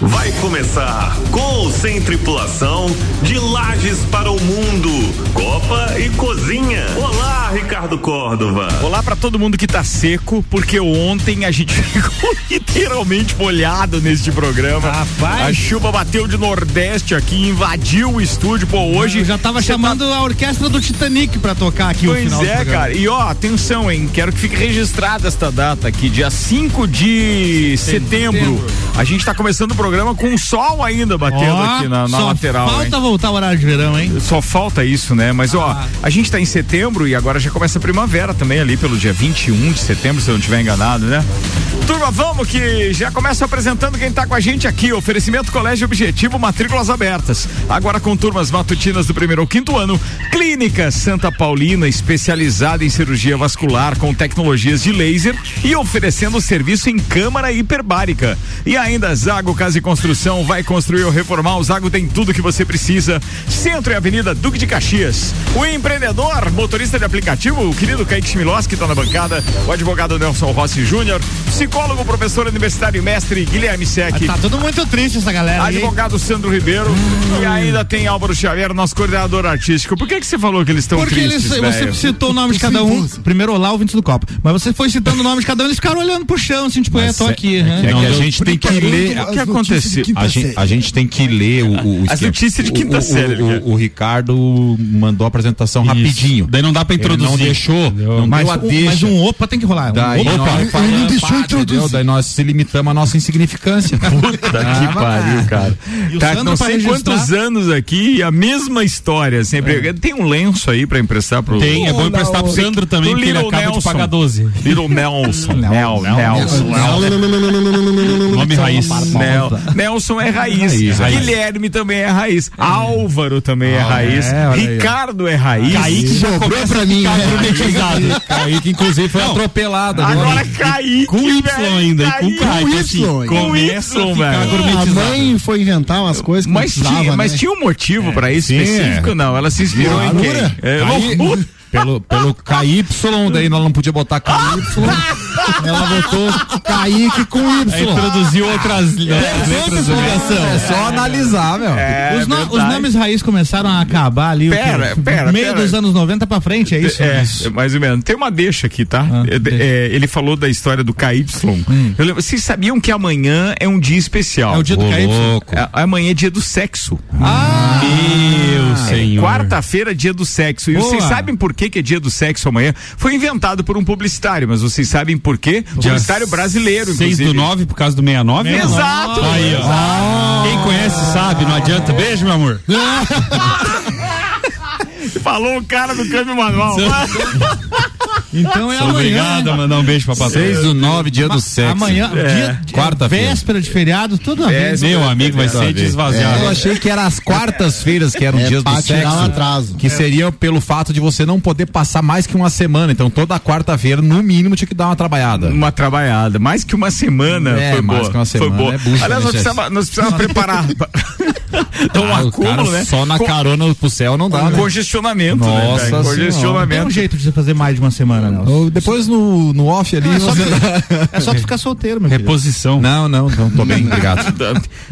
Vai começar com ou sem tripulação de Lages para o Mundo, Copa e Cozinha. Olá, Ricardo Córdova. Olá para todo mundo que tá seco, porque ontem a gente ficou literalmente molhado neste programa. Rapaz. A chuva bateu de nordeste aqui, invadiu o estúdio. Pô, hoje Eu já tava você chamando tá- a orquestra do Titanic pra tocar aqui o Pois final do é, programa. cara. E ó, atenção, hein? Quero que fique registrada esta data aqui, dia 5 de setembro. Setembro. A gente tá começando o programa com sol ainda batendo Ó, aqui na, na lateral. hein? Falta voltar o horário de verão, hein? Só falta isso, né? Mas ó, Ah. a gente tá em setembro e agora já começa a primavera também ali pelo dia 21 de setembro, se eu não estiver enganado, né? Turma, vamos que já começa apresentando quem tá com a gente aqui. Oferecimento Colégio Objetivo, matrículas abertas. Agora com turmas matutinas do primeiro ao quinto ano. Clínica Santa Paulina, especializada em cirurgia vascular com tecnologias de laser e oferecendo serviço em câmara hiperbárica. E ainda Zago Casa e Construção vai construir ou reformar. O Zago tem tudo que você precisa. Centro e Avenida Duque de Caxias. O empreendedor, motorista de aplicativo, o querido Kaique Schmiloski está na bancada. O advogado Nelson Rossi Júnior. Psicólogo, professor universitário e mestre Guilherme Sec. Tá tudo muito triste essa galera aí. Advogado Sandro Ribeiro e ainda tem Álvaro Xavier, nosso coordenador artístico. Por que que você falou que eles estão Porque tristes, você velho? citou o nome de cada um. Primeiro, olá, ouvintes do Copa. Mas você foi citando o nome de cada um, eles ficaram olhando pro chão, assim, tipo, é, tô aqui. né? É Não, que a gente tem que preparando ler. O que aconteceu? A gente, a gente tem que ler o, o As esquema. notícias de quinta o, série, O, o, o Ricardo mandou a apresentação rapidinho. Daí não dá pra Ele introduzir. não deixou, não mas, deu a um, deixa. mas um opa tem que rolar. Um Daí opa. nós ele não deixou introduzir. entendeu? Daí nós se limitamos à nossa insignificância. Puta que pariu, cara. E o Tá, não sei quantos anos aqui e a mesma história sempre. Tem um lenço aí pra emprestar pro. Tem, é bom emprestar pro Sandro também, porque ele acaba Nelson. de pagar 12. Little Nelson. Nel, Nelson. Nome raiz. Nel, Nelson é raiz. Raiz, raiz. Guilherme também é raiz. Álvaro também é raiz. é, olha aí. Ricardo é raiz. Kaique já Sobrou pra mim. Kaique, inclusive, foi atropelado agora. Kaique. Com Y ainda, com Y, assim? Com Começa Y, a ficar velho. A mãe foi inventar umas coisas que Mas, tinha, mas né? tinha um motivo pra isso específico? é. Não, ela se inspirou em quem? É, loucura. Pelo, pelo KY, daí ela não podia botar KY. ela botou Kaique com Y. Aí introduziu outras letras. letras É só analisar, meu. É, os, no- os nomes raiz começaram a acabar ali. o Pera, quê? pera, Meio pera. dos anos 90 pra frente, é isso? É, é, mais ou menos. Tem uma deixa aqui, tá? É, deixa. é, ele falou da história do KY. Eu lembro- vocês sabiam que amanhã é um dia especial? É o dia do Ô, KY. louco. É, amanhã é dia do sexo. Meu É, senhor. Quarta-feira, dia do sexo. E Boa. vocês sabem por que, que é dia do sexo amanhã? Foi inventado por um publicitário, mas vocês sabem por quê? Publicitário brasileiro, 6 inclusive. do 9 por causa do 69? Exato! Aí, ó. Quem conhece sabe, não adianta. Beijo, meu amor. Falou o cara do câmbio manual. Então é Sou amanhã. obrigado né? a mandar um beijo pra patroa. 6 do 9, dia do sexo. Amanhã, dia, quarta-feira. véspera de feriado, tudo a ver. Meu amigo vai ser desvaziado. Eu achei que era as quartas-feiras que eram É dias do sexo. um atraso. Que seriam pelo fato de você não poder passar mais que uma semana. Então toda quarta-feira, no mínimo, tinha que dar uma trabalhada. Uma trabalhada, mais que uma semana. É, foi mais boa. que uma foi semana, boa. é bucha, Aliás, né, nós precisamos, nós precisamos preparar. Então, um Ah, o acúmulo, cara né? Só na carona pro céu não dá, com né? congestionamento, né? Nossa velho? Senhora. Tem Congestionamento. um jeito de você fazer mais de uma semana. Ou Depois no, no off ali. É só, você- é só tu ficar solteiro, meu filho. Reposição. Não, não, não, tô bem, obrigado.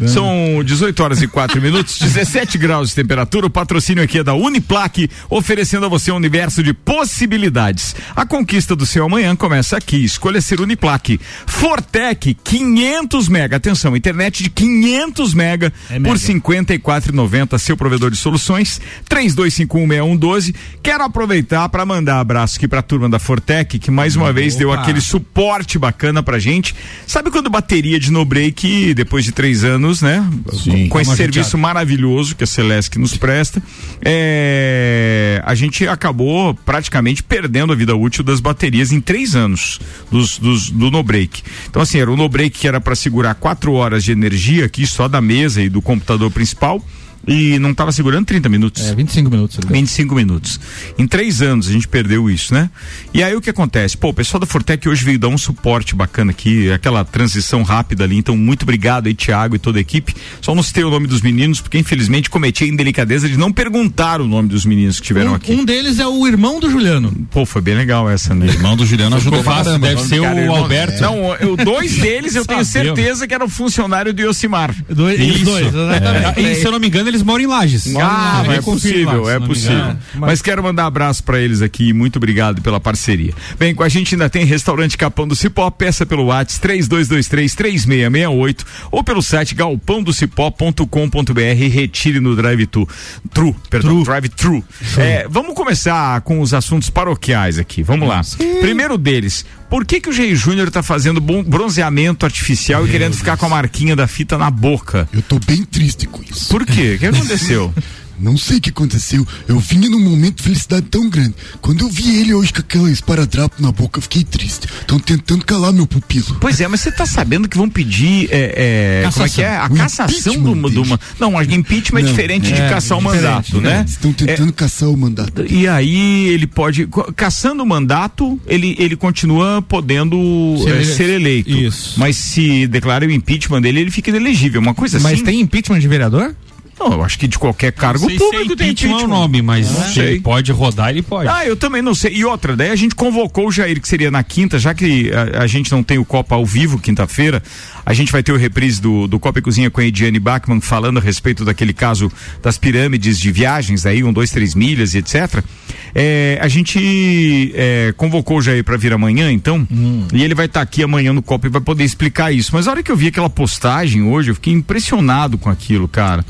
São 18 horas e 4 minutos, 17 graus de temperatura. O patrocínio aqui é da Uniplaque, oferecendo a você um universo de possibilidades. A conquista do seu amanhã começa aqui. Escolha ser Uniplaque. Fortec 500 mega. Atenção, internet de 500 mega É por mega. 54,90. Seu provedor de soluções 32516112. Quero aproveitar para mandar abraço aqui para a turma da Fortec que mais uma vez deu Opa. aquele suporte bacana pra gente. Sabe quando bateria de no break, depois de três anos, né? Sim. com esse serviço judiada. maravilhoso que a Celeste nos presta, é, a gente acabou praticamente perdendo a vida útil das baterias em três anos dos, dos- do no break. Então, assim, era o no break que era para segurar quatro horas de energia aqui só da mesa e do computador principal. E não estava segurando 30 minutos. É, 25 minutos. 25 minutos. Em três anos a gente perdeu isso, né? E aí o que acontece? Pô, o pessoal da Fortec hoje veio dar um suporte bacana aqui, aquela transição rápida ali. Então, muito obrigado aí, Tiago e toda a equipe. Só não citei o nome dos meninos, porque infelizmente cometi a indelicadeza de não perguntar o nome dos meninos que estiveram um, aqui. Um deles é o irmão do Juliano. Pô, foi bem legal essa, né? O irmão do Juliano ajudou caramba. deve ser Cara, o irmão- Alberto. Não, o- dois deles eu tenho certeza que era o funcionário do Yosimar. Dois, os dois, exatamente. É, e se eu não me engano, eles moram em Lages. Ah, é possível, se é possível. Mas... quero mandar abraço pra eles aqui. Muito obrigado pela parceria. Bem, com a gente ainda tem restaurante Capão do Cipó. Peça pelo WhatsApp 3223 3668 ou pelo site galpãodocipó.com.br e retire no drive-thru. Tru, perdão, drive-thru. É, vamos começar com os assuntos paroquiais aqui. Vamos lá. Primeiro deles, por que que o Jair Júnior tá fazendo bronzeamento artificial e querendo ficar com a marquinha da fita na boca? Eu tô bem triste com isso. Por quê? O que aconteceu? Não sei o que aconteceu. Eu vinha num momento de felicidade tão grande. Quando eu vi ele hoje com aquela esparadrapo na boca, eu fiquei triste. Estão tentando calar meu pupilo. Pois é, mas você tá sabendo que vão pedir é, é, como é que é? A O cassação do, do uma. Não, a impeachment é Não, diferente de é, caçar o diferente, mandato, né? Estão tentando caçar o mandato. E aí ele pode, caçando o mandato, ele, ele continua podendo Ser ele- ser eleito. Isso. Mas se declara o impeachment dele, ele fica inelegível. Uma coisa Mas assim. tem impeachment de vereador? Não, eu acho que de qualquer cargo Não sei se é público tem impeachment impeachment. é o nome, mas Não se sei. ele pode rodar, ele pode. Ah, eu também não sei. E outra, daí a gente convocou o Jair, que seria na quinta, já que a, a gente não tem o Copa ao vivo quinta-feira, a gente vai ter o reprise do, do Copa e Cozinha com a Ediane Bachmann falando a respeito daquele caso das pirâmides de viagens aí, um, dois, três milhas e etc. É, a gente é, convocou o Jair para vir amanhã, então, e ele vai estar aqui amanhã no Copa e vai poder explicar isso. Mas a hora que eu vi aquela postagem hoje, eu fiquei impressionado com aquilo, cara.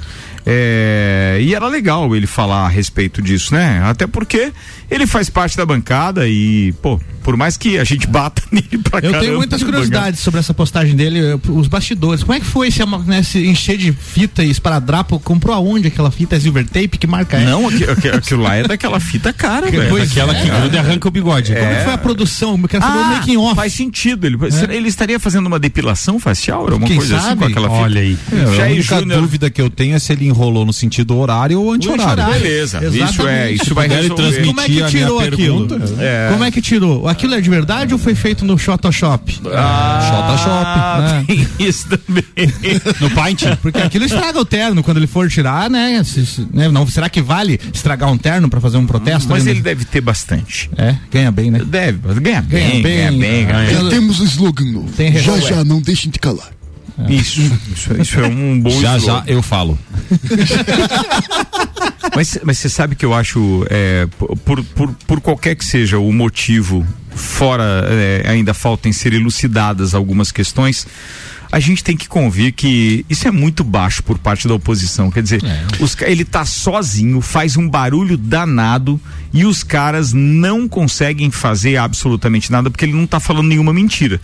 É, e era legal ele falar a respeito disso, né? Até porque ele faz parte da bancada e, pô, por mais que a gente bata nele pra Eu caramba tenho muitas curiosidades sobre essa postagem dele, os bastidores. Como é que foi se, né, se encher de fita e esparadrapo? Comprou aonde aquela fita? É silver tape? Que marca é? Não, aqui- aqui- aquilo lá é daquela fita cara, velho. Pois Aquela que gruda e arranca o bigode. Como é que foi a produção? Eu quero saber o Ah, making off. faz sentido. Ele, será- ele estaria fazendo uma depilação facial? Era uma Quem coisa assim sabe? com aquela fita? Olha aí. É, a única dúvida que eu tenho é se ele enrolou no sentido horário ou anti-horário. Beleza, isso é, isso vai resolver. transmitir Como é que tirou aquilo? É. Como é que tirou? Aquilo é de verdade ou foi feito no Photoshop? Ah, né? tem isso também. No Paint. Porque aquilo estraga o terno quando ele for tirar, né? Se- se- né? Não, será que vale estragar um terno pra fazer um protesto? Mas né? ele deve ter bastante. É, ganha bem, né? Deve, ganha bem, Ganha ganha bem. bem. ganha bem. Já temos um slogan novo. Tem já já, não deixem de calar. Isso, isso, isso é um bom Já slogan. já eu falo. Mas, mas você sabe que eu acho, é, por, por, por qualquer que seja o motivo, fora é, ainda faltem ser elucidadas algumas questões, a gente tem que convir que isso é muito baixo por parte da oposição. Quer dizer, os ca- ele tá sozinho, faz um barulho danado e os caras não conseguem fazer absolutamente nada porque ele não tá falando nenhuma mentira.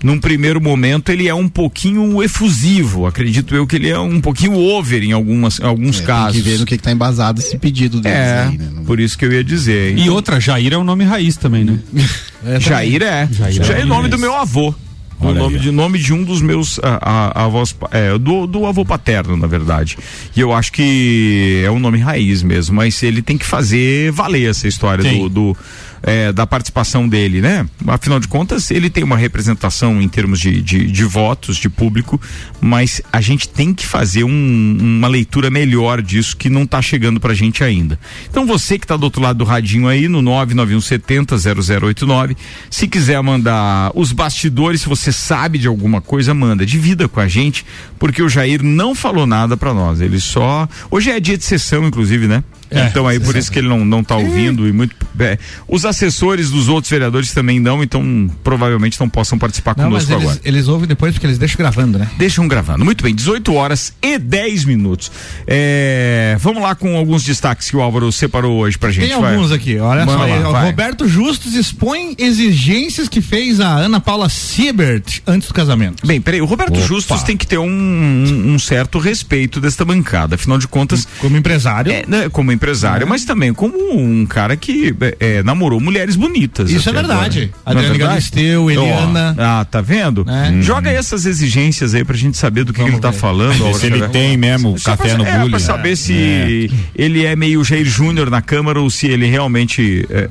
Num primeiro momento ele é um pouquinho efusivo, acredito eu que ele é um pouquinho over em algumas, em alguns É, casos. Tem que ver no que, que tá embasado esse pedido deles É, aí, né? Por isso que eu ia dizer. E outra, Jair é um nome raiz também, né? Jair é. Jair Jair é é o nome do meu avô. O Olha nome de, nome de um dos meus a, a- avós, é, do, do avô paterno, na verdade. E eu acho que é um nome raiz mesmo, mas ele tem que fazer valer essa história Tem. do, do, é, da participação dele, né? Afinal de contas, ele tem uma representação em termos de, de, de votos, de público, mas a gente tem que fazer um- uma leitura melhor disso que não está chegando pra gente ainda. Então você que está do outro lado do radinho aí, no 99170 0089, se quiser mandar os bastidores, se você sabe de alguma coisa, manda. Divida com a gente, porque o Jair não falou nada pra nós. Ele só. Hoje é dia de sessão, inclusive, né? É, então aí por isso que ele não, não tá ouvindo e muito. é, os assessores dos outros vereadores também não, então provavelmente não possam participar Não, mas conosco agora. eles, eles ouvem depois porque eles deixam gravando, né? Deixam gravando. Muito bem, 18 horas e 10 minutos. É, vamos lá com alguns destaques que o Álvaro separou hoje pra gente. Tem vai. alguns aqui, olha só. aí, lá, o vai. Roberto Justus expõe exigências que fez a Ana Paula Siebert antes do casamento. Bem, peraí, o Roberto Justus tem que ter um, um- um certo respeito desta bancada. Afinal de contas, Como empresário. é, né, como empresário empresário, mas também como um cara que é, namorou mulheres bonitas. Isso é verdade. agora. É Adriane verdade? Galisteu, Eliana. Ó, ah, tá vendo? É. Joga essas exigências aí pra gente saber do que, que ele tá ver. falando. Se ele tem mesmo Só café pra, no é, bullying. pra saber se ele é meio Jair Júnior na Câmara ou se ele realmente é, é,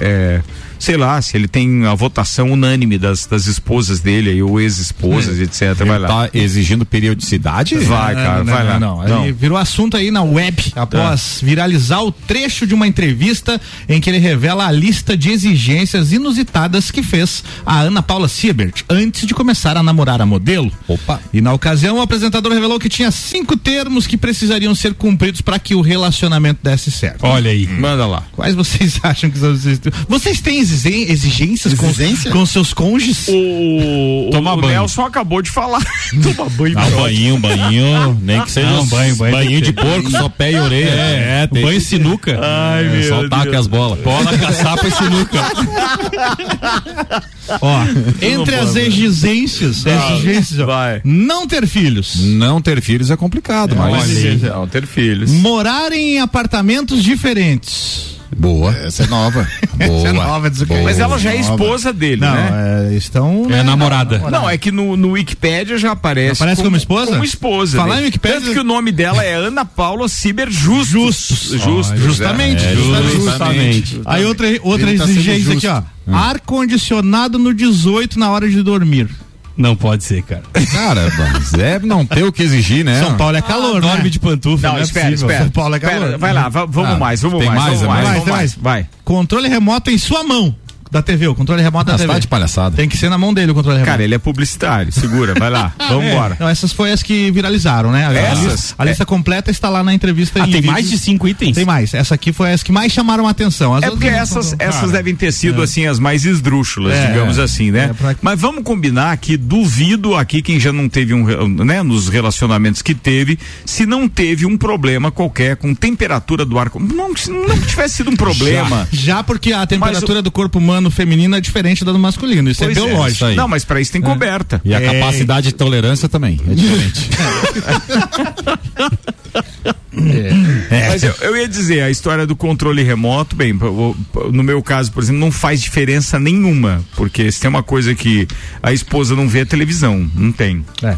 é, sei lá, se ele tem a votação unânime das, das esposas dele aí, ou ex-esposas, etc. Vai Ele lá. tá exigindo periodicidade? Vai, cara, não, vai não, lá. Não, Ele virou assunto aí na web após viralizar o trecho de uma entrevista em que ele revela a lista de exigências inusitadas que fez a Ana Paula Siebert antes de começar a namorar a modelo. Opa. E na ocasião, o apresentador revelou que tinha cinco termos que precisariam ser cumpridos para que o relacionamento desse certo. Olha aí. Manda lá. Quais vocês acham que são esses? Vocês têm exigências com- Exigência? com, seus cônjuges? O, Tomar o banho. Nelson acabou de falar. Toma banho. Ah, banho, banho, nem que seja Não, um banho, banho. banho de porco, só pé e orelha. É, é, banho e sinuca. Ai, É, meu só taca Deus. as bolas. Bola, caçapa e sinuca. Ó, entre as exigências, exigências ó, vai. não ter filhos, Não ter filhos é complicado, mas. Não, ter filhos. morarem em apartamentos diferentes. Boa. Essa é nova. Boa. Essa é nova, diz o quê? Mas ela já é Nova. esposa dele, Não, né? é, estão. É namorada. Não, é que no, no Wikipédia já aparece. Aparece como esposa? Como esposa. Falar dele. em Wikipédia- Tanto que o nome dela é Ana Paula Ciber Justus. Justus. Justus. Justamente, é. justamente. Justamente. Aí outra, outra tá exigência aqui, ó. Ar condicionado no 18 na hora de dormir. Não pode ser, cara. Cara, mas é não ter o que exigir, né? São Paulo é calor, né? Dorme de pantufa, Não, não, é espera, possível. espera. São Paulo é Espera, calor. Vai lá, va- vamos Ah, mais, vamos tem mais, mais, vamos é mais, mais, vamos tem mais. Vai. Controle remoto em sua mão da TV, o controle remoto da Ah, você TV. tá de palhaçada. Tem que ser na mão dele o controle remoto. Cara, ele é publicitário. Segura, vai lá. Vamos embora. Não, essas foi as que viralizaram, né? A, a Essas? lista, a lista completa está lá na entrevista. Ah, em tem vídeo. mais de cinco itens? Tem mais. Essa aqui foi as que mais chamaram a atenção. As É porque não essas, foram- essas Cara, devem ter sido assim as mais esdrúxulas, É, digamos assim, né? é pra- Mas vamos combinar que duvido aqui quem já não teve um, né, nos relacionamentos que teve, se não teve um problema qualquer com temperatura do ar, não, não tivesse sido um problema. Já porque a temperatura do corpo humano feminino é diferente da do masculino. Isso Pois é biológico. isso aí. Não, mas para isso tem coberta. E a É. capacidade de tolerância também é diferente. Mas eu, eu ia dizer, a história do controle remoto, bem, no meu caso, por exemplo, não faz diferença nenhuma, porque se tem uma coisa que a esposa não vê é televisão, não tem. É.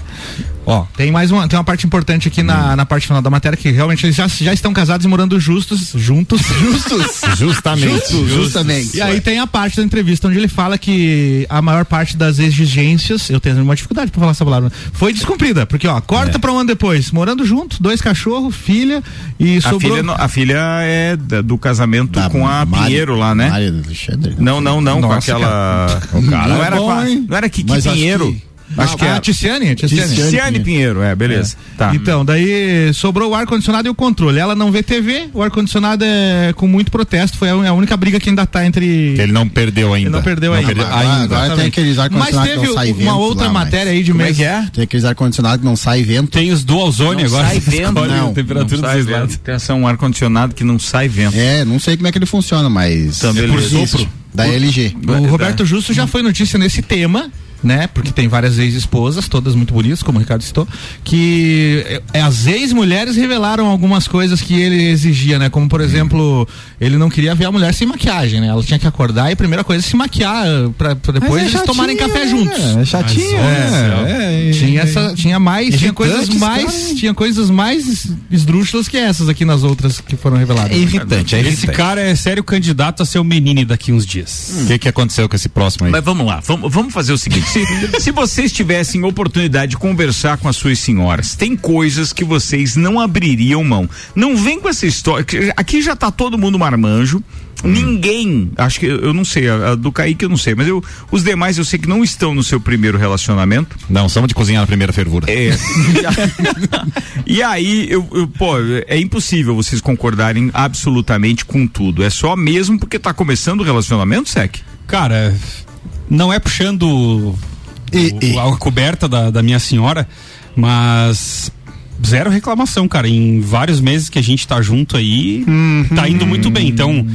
Ó, tem mais uma, tem uma parte importante aqui na, na parte final da matéria que realmente eles já, já estão casados e morando justos, juntos. Justus. Justamente. Justamente. E aí tem a parte da entrevista onde ele fala que a maior parte das exigências, eu tenho uma dificuldade pra falar essa palavra, foi descumprida. Porque, ó, corta pra um ano depois, morando junto, dois cachorros, filha e A sobrou. filha, não- a filha é do casamento Da com a Mari- Pinheiro lá, né? Mária do Alexandre. Não, não, não, com aquela. O cara não, é era bom, com a- hein? não era Kiki Mas acho Pinheiro. que- ah, é. a Ticiane, Ticiane. Ticiane. Ciane Pinheiro, é, beleza. Tá. Então, daí sobrou o ar-condicionado e o controle. Ela não vê TV, o ar-condicionado é com muito protesto. Foi a, a única briga que ainda tá entre. Ele não perdeu ainda. Ele não perdeu ainda. Agora, ainda. agora tem aqueles Mas ar-condicionados que teve não sai uma vento outra lá, matéria aí de Como é mês. que é? Tem aqueles ar-condicionados que não sai vento. Tem os dual zone Não agora. sai vento, não. a temperatura Não sai dois lados. vento. Tem um ar-condicionado que não sai vento. É, não sei como é que ele funciona, mas. Tá, é beleza. por sopro. Da LG. O Roberto Justo já foi notícia nesse tema, né? Porque tem várias ex-esposas, todas muito bonitas, como o Ricardo citou, que é, as ex-mulheres revelaram algumas coisas que ele exigia, né? Como, por exemplo, ele não queria ver a mulher sem maquiagem, né? Ela tinha que acordar e a primeira coisa é se maquiar pra, pra depois é eles tomarem chatinho, café né? juntos. É chatinho, É, é, é, Tinha essa, tinha mais, tinha coisas esse mais, cara, tinha coisas mais esdrúxulas que essas aqui nas outras que foram reveladas. É irritante, é Esse irritante. cara é sério candidato a ser o menino daqui uns dias. O que, que aconteceu com esse próximo aí? Mas vamos lá, vamos, vamos fazer o seguinte: se, se vocês tivessem oportunidade de conversar com as suas senhoras, tem coisas que vocês não abririam mão. Não vem com essa história. Aqui já tá todo mundo marmanjo. Ninguém, acho que eu não sei, a, a do Kaique eu não sei, mas eu, os demais eu sei que não estão no seu primeiro relacionamento. Não, somos de cozinhar na primeira fervura. É. e aí, eu, eu, pô, é impossível vocês concordarem absolutamente com tudo. É só mesmo porque tá começando o relacionamento, Sec? Cara, não é puxando E- o- a coberta da, da minha senhora, mas zero reclamação, cara. Em vários meses que a gente tá junto aí, tá indo muito bem. Então,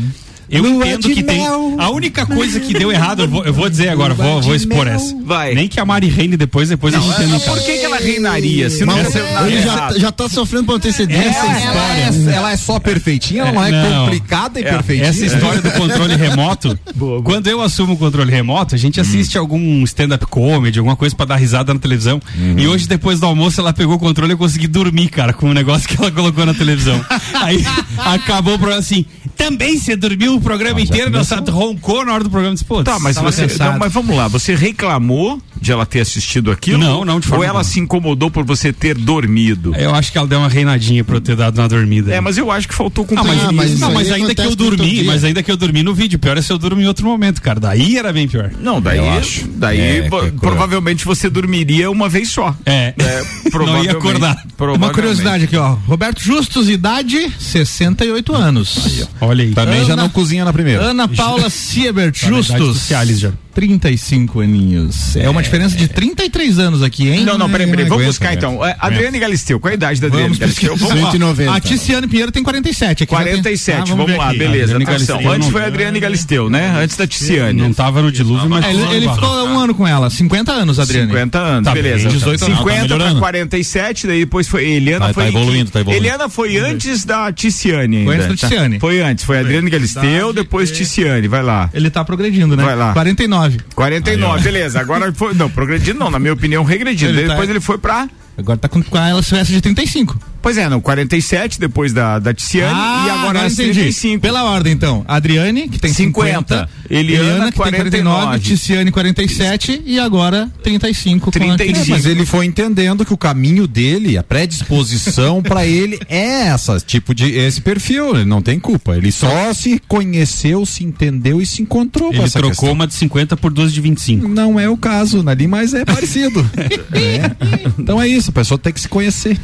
Eu Lua entendo que tem. mel. A única coisa que deu errado, eu vou, eu vou dizer agora, Lua vou, vou expor mel. essa. Vai. Nem que a Mari reine depois, depois a gente tem Mas por que, que ela reinaria? Se não Mas nada ele já, errado? já tá sofrendo por antecedência. Ela, ela é, ela é só perfeitinha, ela não é Não. complicada e É, perfeitinha. Essa história do controle remoto, quando eu assumo o controle remoto, a gente assiste algum stand-up comedy, alguma coisa pra dar risada na televisão. E hoje, depois do almoço, ela pegou o controle e eu consegui dormir, cara, com o negócio que ela colocou na televisão. Aí acabou o programa assim. Também você dormiu o programa inteiro, nossa, roncou na hora do programa. Disse, Tá, mas você. Não, mas vamos lá, você reclamou de ela ter assistido aquilo? Não, não, de forma Ou ela alguma. se incomodou por você ter dormido? eu acho que ela deu uma reinadinha pra eu ter dado uma dormida. É, mas eu acho que faltou Ah, mas, companheirismo. mas não, mas ainda que eu dormi, mas ainda que eu dormi no vídeo. Pior é se eu durmo em outro momento, cara. Daí era bem pior. Não, daí, Eu acho. daí É, é provavelmente você dormiria uma vez só. É. É, Não ia acordar. Uma curiosidade aqui, ó. Roberto Justus, idade 68 anos. Olha aí. Também já Ana- não cozinha na primeira. Ana Paula Siebert Tá idade Justus. do Cialis já. 35 aninhos. É uma diferença de 33 anos aqui, hein? Não, não, peraí, peraí. Vamos aguenta, buscar então. É, Adriane Galisteu, qual é a idade da Adriane Vamos Galisteu? Vamos lá. 190. A Ticiane Pinheiro tem 47. Aqui já tem- 47, Ah, vamos, ver lá, aqui. beleza. Atenção. Galisteu Antes não- foi a Adriane Galisteu, né? Antes da Ticiane. Não tava no dilúvio, mas. É, ele, ele ficou um ano com ela, 50 anos, Adriane. 50 anos, Tá beleza. bem, 18 anos. 50 Tá pra melhorando. 47, daí depois foi. Eliana Tá- foi. tá evoluindo, tá evoluindo. Eliana foi antes da Ticiane ainda. Foi antes da tá? Ticiane. Foi antes, foi Adriane Galisteu, depois Ticiane, vai lá. Ele tá progredindo, né? Vai lá. 49. 49, beleza. Agora foi. Não, progredindo não, na minha opinião, regredindo. Ele tá- depois ele foi pra. Agora tá com, a ela de 35. Pois é, não, 47 depois da, da Ticiane e agora as Ah, entendi. 35. Pela ordem, então. Adriane, que tem 50. 50. Eliana, que tem 49. 49. Ticiane, 47. E agora 35. com a 35. Mas ele foi entendendo que o caminho dele, a predisposição pra ele é essa, tipo de esse perfil, ele não tem culpa. Ele só se conheceu, se entendeu e se encontrou com Ele essa trocou questão. uma de 50 por duas de 25. Não é o caso, ali, mas é parecido. É. Então é isso, a pessoa tem que se conhecer.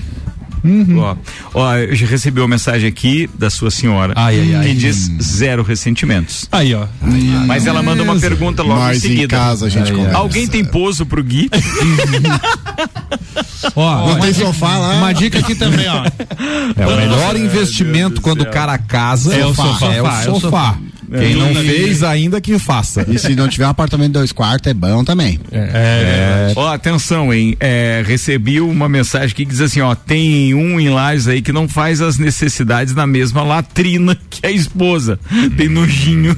Ó, ó, eu já recebi uma mensagem aqui da sua senhora Ai, ai, ai. que diz zero ressentimentos. Aí, ó. Mas ela manda uma pergunta logo Mas em em seguida. casa a gente conversa. Alguém tem pouso pro Gui? Ó, Não uma, tem dica, sofá lá? uma dica aqui também, ó. É o melhor investimento quando o cara casa É o sofá. É o É o sofá. Quem não fez ainda que faça. E se não tiver um apartamento de dois quartos, é bom também. É. Ó, atenção, hein? É, recebi uma mensagem aqui que diz assim, ó, tem um em Lages aí que não faz as necessidades na mesma latrina que a esposa. Tem nojinho.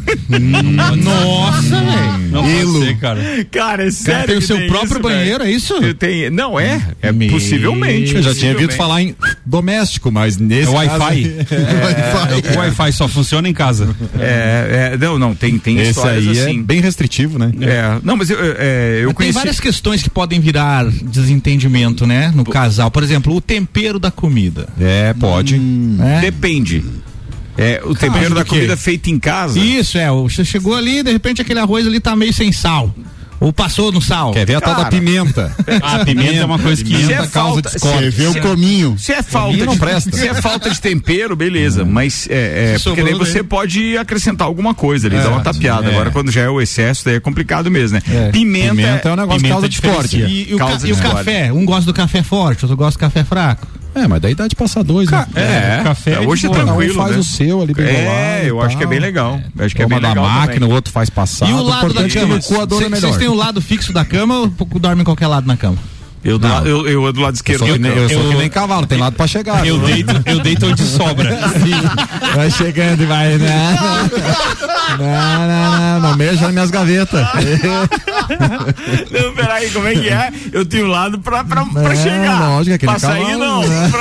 Nossa, velho. Não Elo. pode ser, cara. Cara, é Cara, sério. tem o seu próprio isso, banheiro, é isso? velho? Eu tenho, não, é. É Me- possivelmente. Eu já tinha ouvido falar em doméstico, mas nesse É caso- Wi-Fi. Wi-Fi. O Wi-Fi só funciona em casa. É, é, não, não, tem, tem Esse histórias aí assim. é bem restritivo, né? É, não, mas eu, é, eu Tem conheci. várias questões que podem virar desentendimento, né? No casal. Por exemplo, o tempero da comida. É, pode. né? Depende. É, o tempero da comida feito em casa. Isso, é. o- Você chegou ali de repente aquele arroz ali tá meio sem sal. Ou passou no sal. Quer ver a tal da Cara. pimenta? A pimenta é uma coisa que. Pimenta é causa falta, discórdia. Você vê o cominho. Se é falta não de, presta. se é falta de tempero, beleza. Mas é, é Se porque daí sobrou, você daí. pode acrescentar alguma coisa ali, dar uma tapeada. é. Agora, quando já é o excesso, daí é complicado mesmo, né? Pimenta, Pimenta é um negócio que pimenta causa diferencia. discórdia. E, e o, ca- e o discórdia. café? Um gosta do café forte, outro gosta do café fraco. É, mas daí dá de passar dois, né? É, café é hoje é. Cada um tranquilo, faz né? o seu ali bem É, bolado e eu acho que é bem legal. Eu Acho que é bem da legal máquina, também. o outro faz passado. e o lado da importante é que cama? dor é. Vocês têm o lado fixo da cama ou dormem em qualquer lado na cama? Eu, do, la- eu, eu do lado Eu esquerdo. sou, que nem, eu sou eu- que nem cavalo, tem lado pra chegar. Eu deito, eu deito onde sobra. Vai chegando e vai. né? Não, não, não, não, não mexa nas minhas gavetas. Não, peraí, como é que é? Eu tenho lado pra, pra, pra É, chegar. lógico, aquele pra sair, não. né?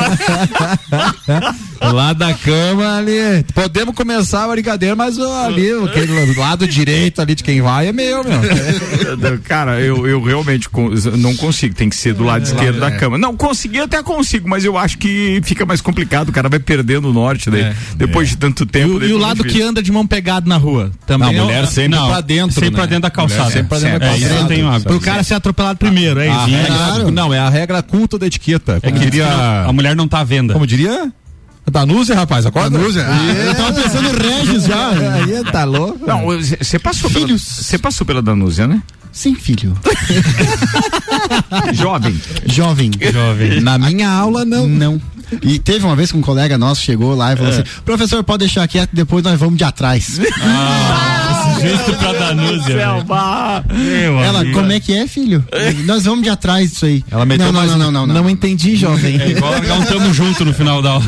Pra- Lá da cama ali. Podemos começar a brincadeira, mas ali, aquele lado direito ali de quem vai é meu, meu. Cara, eu, eu realmente não consigo, tem que ser do lado esquerdo da é. cama. Não, conseguir eu até consigo, mas eu acho que fica mais complicado, o cara vai perdendo o norte daí, É. depois de tanto E, tempo. daí e o lado que anda de mão pegada na rua? Também Não, é o- mulher sempre Não, pra dentro. sempre né? pra dentro da calçada. Mulher sempre pra dentro da É, isso calçada. tenho. Pro cara ser atropelado primeiro, é A isso. regra- Claro. Não, é a regra culta da etiqueta. Como É que diria. a mulher não tá à venda. Como diria? Danúzia, rapaz, acorda. Danúzia? Ah, eu tava pensando em Regis já. Aí tá louco. Não, você passou pela, Filhos. você passou pela Danúzia, né? Sim, filho. Jovem. Jovem. Jovem. Na minha aula, não. Não. E teve uma vez que um colega nosso chegou lá e falou assim: professor, pode deixar quieto, depois nós vamos de atrás. Justo pra Danúzia. Ela, como é que é, filho? Nós vamos de atrás disso aí. Ela meteu não, não, mais não, um- não, não, não. entendi, jovem. É igual largar um tamo junto no final da aula.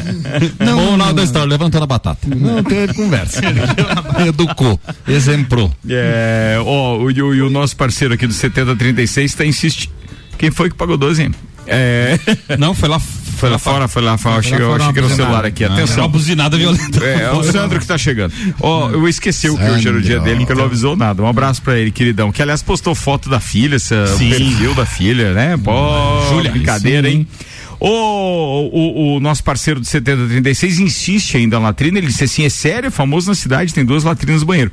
Não, Bom não, não, da não. história, levantando a batata. Não teve conversa. Educou, exemplo. É, ó, o, e o, e o nosso parceiro aqui do 7036 está insistindo. Quem foi que pagou 12? É, Não, foi lá, foi lá fora, foi lá fora. Chegou, fora, achei que era o uma celular aqui. Uma Atenção. buzinada violenta. É, é o Sandro que tá chegando. Ó, eu esqueci o que hoje era o dia dele, que ele não avisou nada. Um abraço pra ele, queridão. Que aliás postou foto da filha, essa, o perfil da filha, né? Pô, Júlia, brincadeira, hein? O, o, o nosso parceiro do 7036 insiste ainda na latrina. Ele disse assim: é sério, é famoso na cidade, tem duas latrinas no banheiro.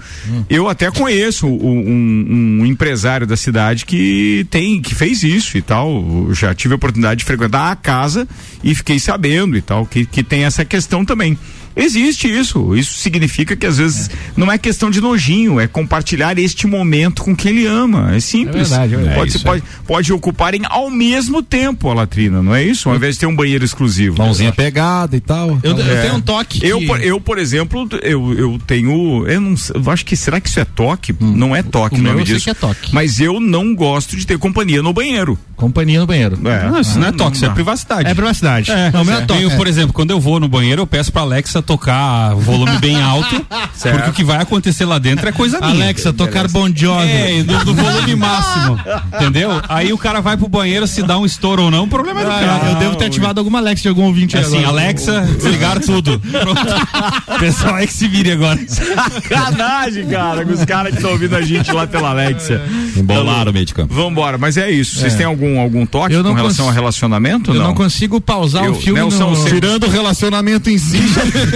Eu até conheço um, um empresário da cidade que tem, que fez isso e tal. Eu já tive a oportunidade de frequentar a casa e fiquei sabendo e tal, que, que tem essa questão também. Existe isso. Isso significa que às vezes não é questão de nojinho, é compartilhar este momento com quem ele ama. É simples. É verdade, é verdade. Pode, É isso pode, pode ocuparem ao mesmo tempo a latrina, não é isso? Ao invés de ter um banheiro exclusivo. Mãozinha pegada e tal. Eu, eu É. tenho um toque. Eu, que- por, eu, por exemplo, eu, eu tenho. Eu não eu acho que será que isso é toque? Não é toque o o meu nome eu sei disso. que é toque. Mas eu não gosto de ter companhia no banheiro. Companhia no banheiro. É. Não, isso não é toque, isso é privacidade. É privacidade. É, Não, o meu é toque. Eu, por exemplo, quando eu vou no banheiro, eu peço pra Alexa tocar volume bem alto, porque o que vai acontecer lá dentro é coisa minha. Alexa, tocar Bon Jovi. É, do, do volume máximo. Entendeu? Aí o cara vai pro banheiro, se dá um estouro ou não, o problema é do Ah, cara. eu devo ter ativado alguma Alexa de algum ouvinte aí Assim, agora. Alexa, desligar tudo. Pronto. Pessoal é que se vire agora. Sacanagem, cara, com os caras que estão ouvindo a gente lá pela Alexa. Embolaram o meio de campo. Vambora, mas é isso. Vocês têm algum, algum toque Eu não com relação cons- ao relacionamento? Eu não. não consigo pausar Eu- o filme Nelson, no... Tirando o relacionamento em si,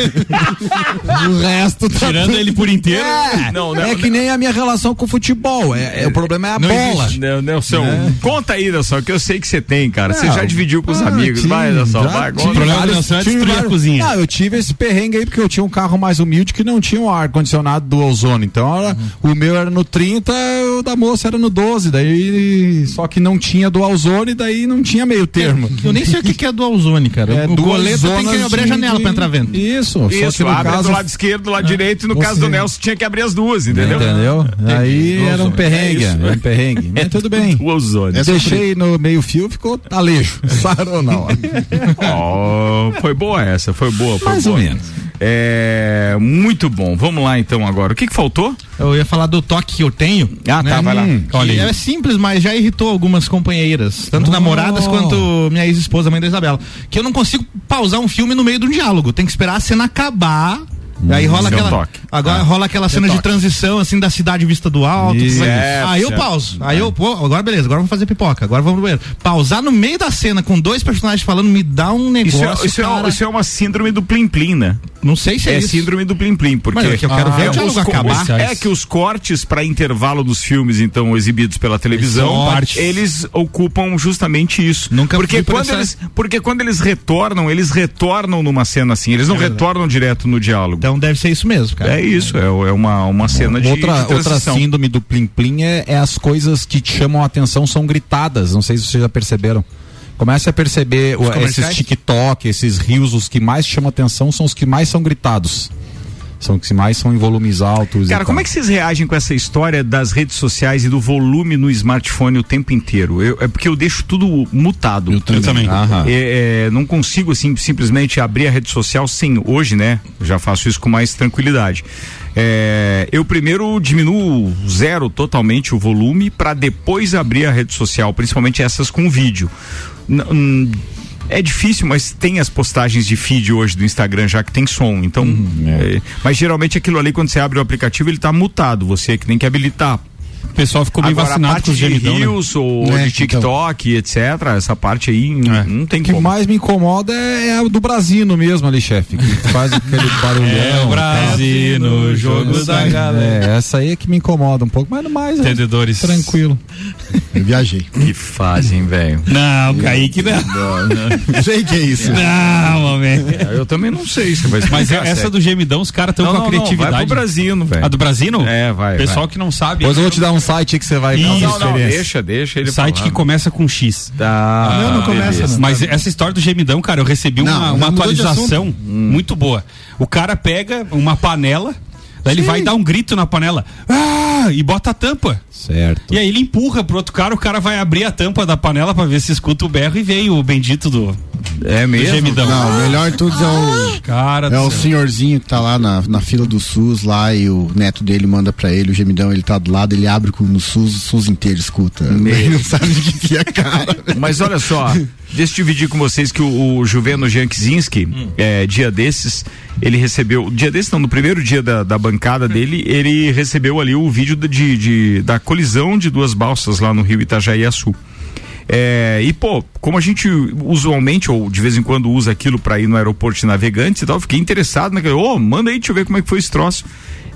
o resto tá Tirando ele por inteiro. É, Não, não, é que nem a minha relação com o futebol. É, é- o problema é a não bola. existe. Não, Nelson, conta aí, Nelson, que eu sei que você tem, cara. Você Não. já dividiu com os Ah, amigos. tive, vai, Nelson, vai, tive. O problema do Nelson é destruir a cozinha. Não, eu tive esse perrengue aí porque eu tinha um carro mais humilde que não tinha um ar-condicionado do ozônio. Então era- o meu era no 30, o da moça era no 12. Daí, só que não tinha do ozônio e daí não tinha meio termo. Eu nem sei o que que é dual zone, cara. É o goleta tem que abrir a janela de- pra entrar vento. Isso, só Isso, que no abre caso do lado esquerdo, do lado direito, e no você- caso do Nelson tinha que abrir as duas, entendeu? Entendeu? Aí era um perrengue, É isso. era um perrengue. Mas tudo bem. Duas zonas. Deixei no meio fio, ficou alejo. Sarou na hora. Ó, foi boa essa, foi boa. Foi Mais boa. ou menos. É, muito bom. Vamos lá então agora. O que que faltou? Eu ia falar do toque que eu tenho. Ah, tá, vai lá. Que Olha. É simples, mas já irritou algumas companheiras, tanto Oh. namoradas quanto minha ex-esposa, mãe da Isabela. Que eu não consigo pausar um filme no meio de um diálogo. Tem que esperar a cena acabar. Aí rola é aquela, toque. agora Ah. rola aquela cena de transição assim da cidade vista do alto. Isso. tudo aí. Eu certo. pauso. Aí eu, pô, agora beleza, agora vamos fazer pipoca, agora vamos banheiro. Pausar no meio da cena com dois personagens falando me dá um Isso negócio. é, isso, é, isso é uma síndrome do plim plim, né? Não sei se é, É, isso. síndrome do plim plim, porque Mas é que eu quero ver o os diálogo acabar. É que os cortes para intervalo dos filmes então exibidos pela televisão, são partes. eles ocupam justamente isso. Nunca porque quando eles porque quando eles retornam, eles retornam numa cena assim, eles não retornam direto no diálogo. Então deve ser isso mesmo, cara. É isso, é, é uma, uma cena de, outra, de outra transição. síndrome do Plim Plim é, é as coisas que te chamam a atenção são gritadas. Não sei se vocês já perceberam. Comece a perceber o- esses? TikTok, esses rios, os que mais chamam atenção são os que mais são gritados. São os que mais são em volumes altos. Cara, como é que vocês reagem com essa história das redes sociais e do volume no smartphone o tempo inteiro? Eu- é porque eu deixo tudo mutado. Eu também. Aham. É, é, não consigo assim simplesmente abrir a rede social sem hoje, né? Já faço isso com mais tranquilidade. É, eu primeiro diminuo zero totalmente o volume para depois abrir a rede social, principalmente essas com vídeo. N- é difícil, mas tem as postagens de feed hoje do Instagram já que tem som. Então, é, mas geralmente aquilo ali quando você abre o aplicativo ele tá mutado. Você é que tem que habilitar. O pessoal ficou meio Agora, a vacinado parte com os de gemidão, né? Ou É, de TikTok, etc. Essa parte aí É. não tem O que mais me incomoda é, é a do Brasino mesmo ali, chefe. Que faz aquele barulhão. É o Brasil no jogo da galera. É, essa aí é que me incomoda um pouco, mas no mais é Entendedores. tranquilo. Eu viajei. Que fazem, velho. Não, Kaique não. Não sei que é isso. Não, homem. Eu também não sei se vai Mas essa sério. do gemidão, os caras estão Não, com a não, não, criatividade. vai pro Brasino, velho. A do Brasino? É, vai, Pessoal vai. que não sabe. Depois eu vou te dar um site aí que você vai Isso. A não, não, deixa, deixa ele Site falar. que começa com X. Tá. Não, não começa, não. Mas essa história do gemidão, cara, eu recebi uma, Não, uma de atualização muito boa. O cara pega uma panela, daí ele vai dar um grito na panela ah, e bota a tampa. Certo. E aí ele empurra pro outro cara, o cara vai abrir a tampa da panela pra ver se escuta o berro e veio o bendito do, É do mesmo? gemidão. Não, o melhor de tudo é o. Cara É do o céu. senhorzinho que tá lá na, na fila do SUS lá e o neto dele manda pra ele, o gemidão, ele tá do lado, ele abre com, no SUS, o SUS inteiro escuta. Ele não sabe de que que é cara. Mas olha só, deixa eu dividir com vocês que o, o Juveno Jankzinski, é, dia desses, ele recebeu, dia desses não, no primeiro dia da, da bancada dele, ele recebeu ali o vídeo da- de, de- da colisão de duas balsas lá no rio Itajaí-Açu. É, e pô, como a gente usualmente ou de vez em quando usa aquilo pra ir no aeroporto de navegantes e tal, fiquei interessado naquele, ô, manda aí, deixa eu ver como é que foi esse troço.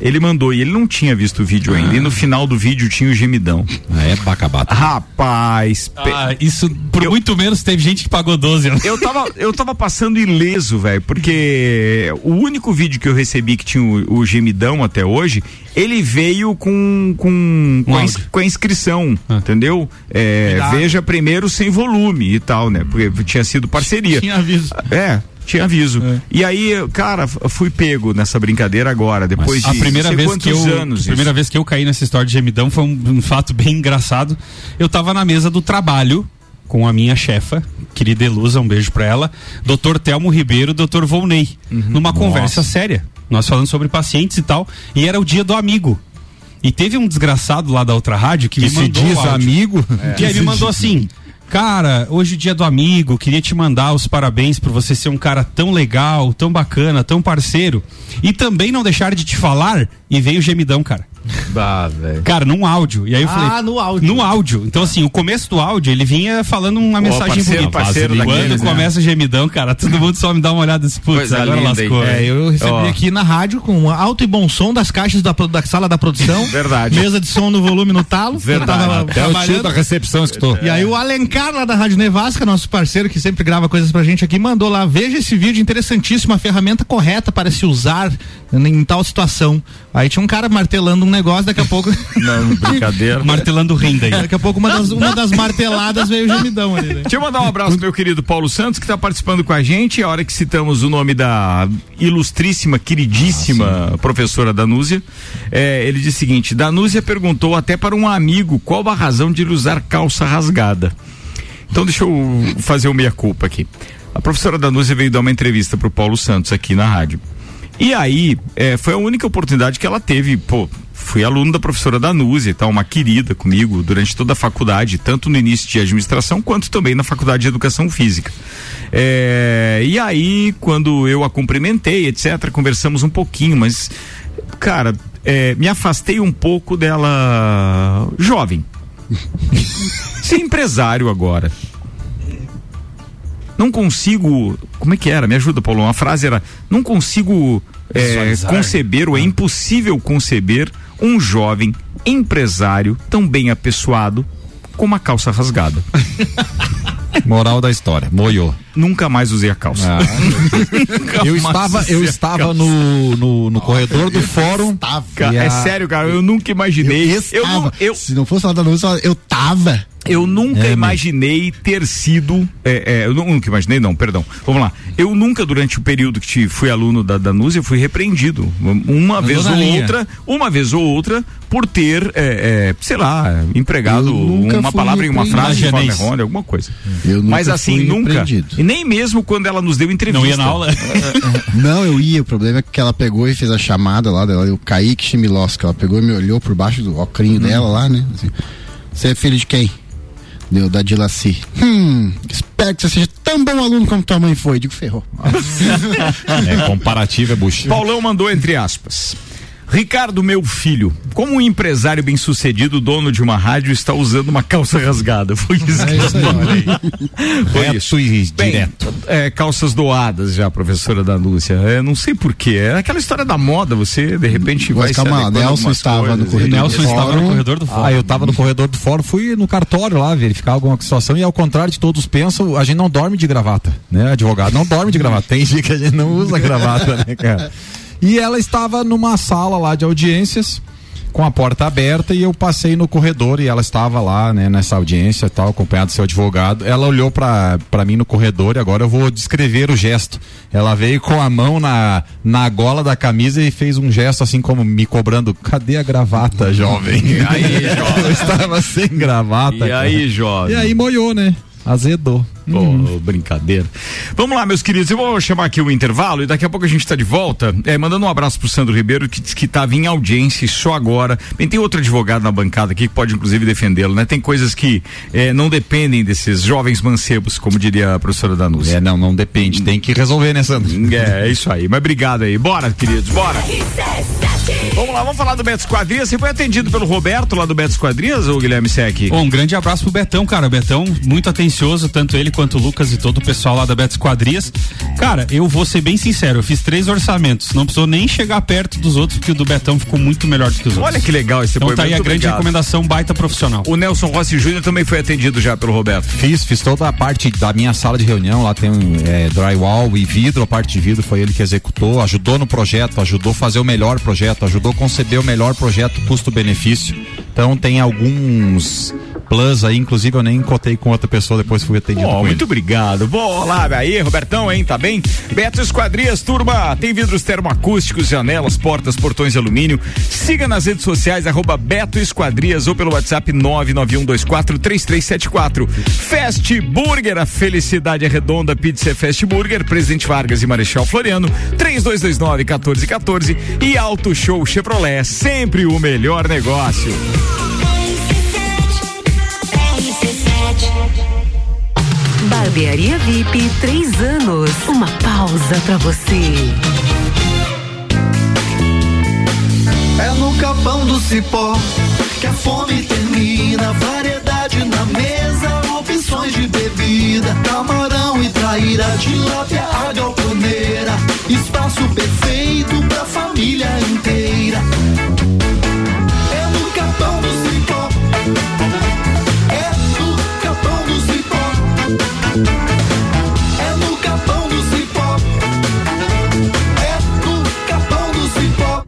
Ele mandou e ele não tinha visto o vídeo ainda. E no final do vídeo tinha o gemidão. Ah, é bacabata. Rapaz, pe- Ah, isso, por Eu- muito menos, teve gente que pagou 12 anos. eu tava, eu tava passando ileso, velho, porque o único vídeo que eu recebi que tinha o, o gemidão até hoje, ele veio com com, com, a, ins- áudio. com a inscrição, entendeu? É, veja primeiro sem volume e tal, né? Porque tinha sido parceria. Tinha aviso. É, tinha aviso. E aí, cara, fui pego nessa brincadeira agora, depois de a primeira vez que eu anos. a primeira isso. vez que eu caí nessa história de gemidão foi um, um fato bem engraçado. Eu tava na mesa do trabalho com a minha chefa, querida Elusa, um beijo pra ela, Dr. Telmo Ribeiro, Dr. Volney, Uhum. numa conversa séria. Nós falando sobre pacientes e tal, e era o dia do amigo. E teve um desgraçado lá da outra rádio que, Que me se mandou diz o áudio. amigo. E aí me mandou assim: Cara, hoje é dia do amigo, queria te mandar os parabéns por você ser um cara tão legal, tão bacana, tão parceiro. E também não deixar de te falar. E veio o gemidão, cara. Bah, velho. Cara, num áudio. E aí eu Ah, falei. no áudio. No áudio. Então, assim, o começo do áudio, ele vinha falando uma mensagem parceiro, bonita. parceiro Quando daqueles, né? começa o gemidão, cara, todo mundo só me dá uma olhada desse putz, Coisa agora lascou. É, eu recebi Ó. aqui na rádio com alto e bom som das caixas da, da sala da produção. Verdade. Mesa de som no volume no talo. Verdade. Eu tava Até o tio da recepção escutou. E aí o Alencar lá da Rádio Nevasca, nosso parceiro que sempre grava coisas pra gente aqui, mandou lá, veja esse vídeo interessantíssimo, a ferramenta correta para se usar em tal situação. Aí tinha um cara martelando um negócio, daqui a pouco, Não, brincadeira. Martelando renda aí. daqui a pouco uma das, uma das marteladas veio o gemidão ali, né? Deixa eu mandar um abraço pro meu querido Paulo Santos, que está participando com a gente. A hora que citamos o nome da ilustríssima, queridíssima professora Danúzia, é, ele diz o seguinte: Danúzia perguntou até para um amigo qual a razão de ele usar calça rasgada. Então deixa eu fazer o meia-culpa aqui. A professora Danúzia veio dar uma entrevista pro Paulo Santos aqui na rádio. E aí, é, foi a única oportunidade que ela teve, pô, fui aluno da professora Danúzia e tal, uma querida comigo durante toda a faculdade, tanto no início de administração quanto também na faculdade de educação física. É, e aí, quando eu a cumprimentei, etc., conversamos um pouquinho, mas, cara, é, me afastei um pouco dela jovem. Ser empresário agora. Não consigo. Como é que era? Me ajuda, Paulo. A frase era: não consigo é, conceber, ou é impossível conceber, um jovem empresário tão bem apessoado com uma calça rasgada. Moral da história. Moiou. Nunca mais usei a calça. Ah. eu estava, eu estava no, no, no corredor do fórum. Ca- e É a- sério, cara, eu nunca imaginei. Eu Eu, estava. nu- eu, Se não fosse lá da luz, eu tava. eu nunca É, imaginei ter sido. É, é, eu nu- nunca imaginei, não, perdão. Vamos lá. Eu nunca, durante o período que te- fui aluno da Danúzia, fui repreendido. Uma vez ou linha. outra, uma vez ou outra, por ter, é, é, sei lá, empregado uma palavra em uma frase de forma errônea, alguma coisa. Eu nunca Mas assim, fui nunca. repreendido. E nem mesmo quando ela nos deu entrevista. Não ia na aula? Não, eu ia. O problema é que ela pegou e fez a chamada lá dela, o Kaique Chimiloski. Ela pegou e me olhou por baixo do ocrinho dela lá, né? Assim, Você é filho de quem? Deu da Dilaci. Hum, espero que você seja tão bom aluno como tua mãe foi. Digo, ferrou. É, comparativo é bucha. Paulão mandou entre aspas. Ricardo, meu filho, como um empresário bem sucedido, dono de uma rádio, está usando uma calça rasgada? Foi isso que eu falei. Foi isso. e Bem, direto. é, calças doadas já, professora da Lúcia. É, não sei porquê. É aquela história da moda, você de repente vai Mas se calma a Nelson estava no corredor do Nelson estava no fórum. corredor do fórum. Ah, eu tava no corredor do fórum, fui no cartório lá verificar alguma situação e ao contrário de todos pensam, a gente não dorme de gravata, né? Advogado não dorme de gravata. Tem dia que a gente não usa gravata, né, cara? E ela estava numa sala lá de audiências com a porta aberta e eu passei no corredor e ela estava lá, né, nessa audiência e tal, acompanhado do seu advogado. Ela olhou pra mim no corredor e agora eu vou descrever o gesto. Ela veio com a mão na, na gola da camisa e fez um gesto assim como me cobrando, cadê a gravata, jovem? E aí, jovem? eu estava sem gravata. E cara. aí, jovem? E aí molhou, né? Azedou. Pô, brincadeira. Vamos lá, meus queridos. Eu vou chamar aqui o intervalo e daqui a pouco a gente está de volta. É, mandando um abraço pro Sandro Ribeiro, que disse que estava em audiência e só agora. Bem, tem outro advogado na bancada aqui que pode, inclusive, defendê-lo, né? Tem coisas que é, não dependem desses jovens mancebos, como diria a professora Danúcia. É, não, não depende. Tem que resolver, né, Sandro? É, é isso aí. Mas obrigado aí. Bora, queridos, bora. Vamos lá, vamos falar do Beto Esquadrias. Você foi atendido pelo Roberto lá do Beto Esquadrias, ou Guilherme Sec? Bom, um grande abraço pro Betão, cara. Betão, muito atencioso, tanto ele quanto o Lucas e todo o pessoal lá da Beto Esquadrias. Cara, eu vou ser bem sincero, eu fiz três orçamentos. Não precisou nem chegar perto dos outros, porque o do Betão ficou muito melhor do que os outros. Olha que legal esse Então tá aí a grande obrigado. recomendação, baita profissional. O Nelson Rossi Júnior também foi atendido já pelo Roberto. Fiz, fiz toda a parte da minha sala de reunião, lá tem um, é, drywall e vidro, a parte de vidro foi ele que executou, ajudou no projeto, ajudou a fazer o melhor projeto, ajudou a conceber o melhor projeto custo-benefício. Então tem alguns plus aí, inclusive eu nem cotei com outra pessoa, depois fui atendido Ó, com muito ele. obrigado. Bom, lá, aí, Robertão, hein? Tá bem? Beto Esquadrias, turma, tem vidros termoacústicos, janelas, portas, portões de alumínio. Siga nas redes sociais, arroba Beto Esquadrias ou pelo WhatsApp 991243374. Fast Burger, a felicidade é redonda, pizza é Fast Burger, Presidente Vargas e Marechal Floriano, 3229-1414 e Auto Show Chevrolet, sempre o melhor negócio. Barbearia VIP, três anos. Uma pausa pra você. É no capão do cipó que a fome termina. Variedade na mesa, opções de bebida. Camarão e traíra, tilápia, a galponeira. Espaço perfeito pra família inteira. É no capão do cipó. É no capão do cipó.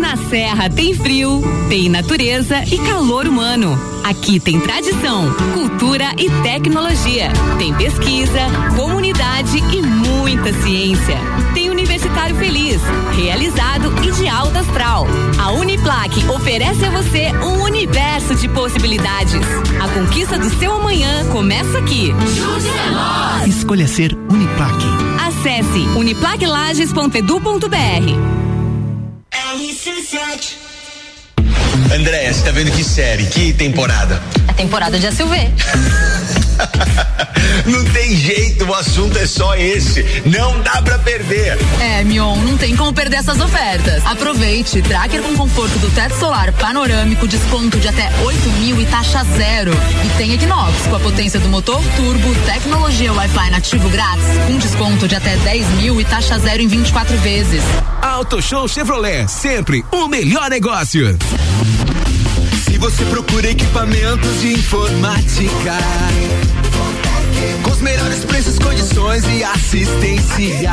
Na Serra tem frio, tem natureza e calor humano. Aqui tem tradição, cultura e tecnologia. Tem pesquisa, comunidade e muita ciência. Tem Feliz, realizado e de alta astral. A Uniplaque oferece a você um universo de possibilidades. A conquista do seu amanhã começa aqui. Escolha ser Uniplaque. Acesse uniplaquelages.edu.br. Andréia, você tá vendo que série, que temporada? A temporada de SUV. Não tem jeito, o assunto é só esse. Não dá pra perder. É, Mion, não tem como perder essas ofertas. Aproveite, tracker com conforto do teto solar panorâmico, desconto de até 8 mil e taxa zero. E tem Equinox com a potência do motor turbo, tecnologia Wi-Fi nativo grátis, com desconto de até 10 mil e taxa zero em 24 vezes. Auto Show Chevrolet, sempre o melhor negócio. Se você procura equipamentos de informática, condições e assistência,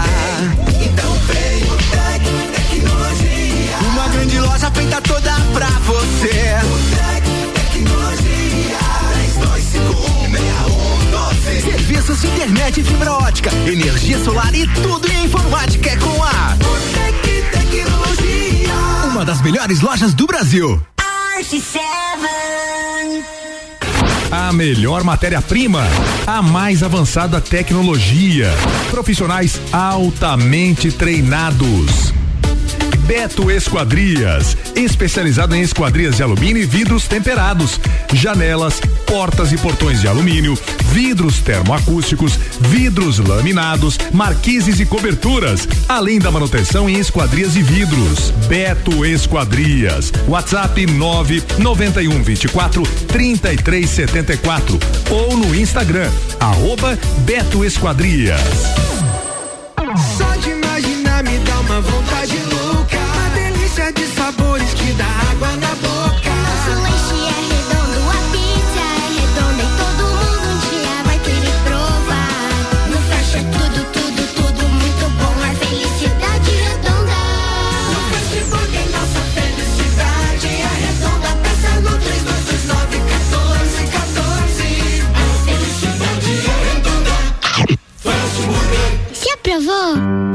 então vem o Tec Tecnologia. Uma grande loja feita toda pra você. O Tec Tecnologia. 32516112. Serviços de internet fibra ótica, energia solar e tudo em informática é com a Tec Tecnologia. Uma das melhores lojas do Brasil. A melhor matéria-prima, a mais avançada tecnologia, profissionais altamente treinados. Beto Esquadrias, especializado em esquadrias de alumínio e vidros temperados, janelas, portas e portões de alumínio, vidros termoacústicos, vidros laminados, marquises e coberturas, além da manutenção em esquadrias e vidros. Beto Esquadrias, WhatsApp 991 24 33 74 ou no Instagram, arroba Beto Esquadrias. Só de imaginar me dá uma vontade louca. De sabores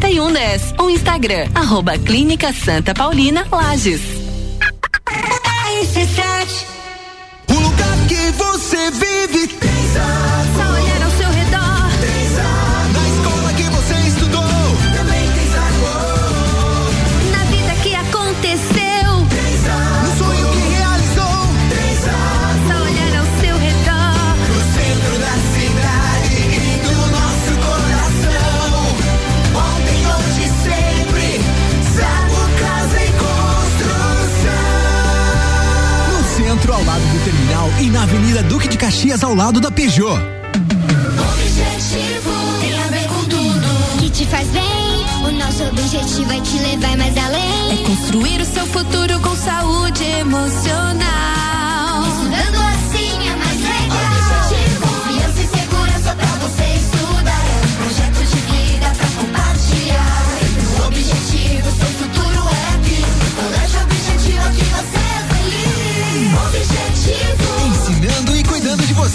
7110. O Instagram, arroba Clínica Santa Paulina Lages. O lugar que você vive tem Avenida Duque de Caxias, ao lado da Peugeot. Objetivo tem a ver com tudo que te faz bem. O nosso objetivo é te levar mais além. É construir o seu futuro com saúde emocional.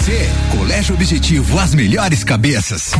Você. Colégio Objetivo, as melhores cabeças.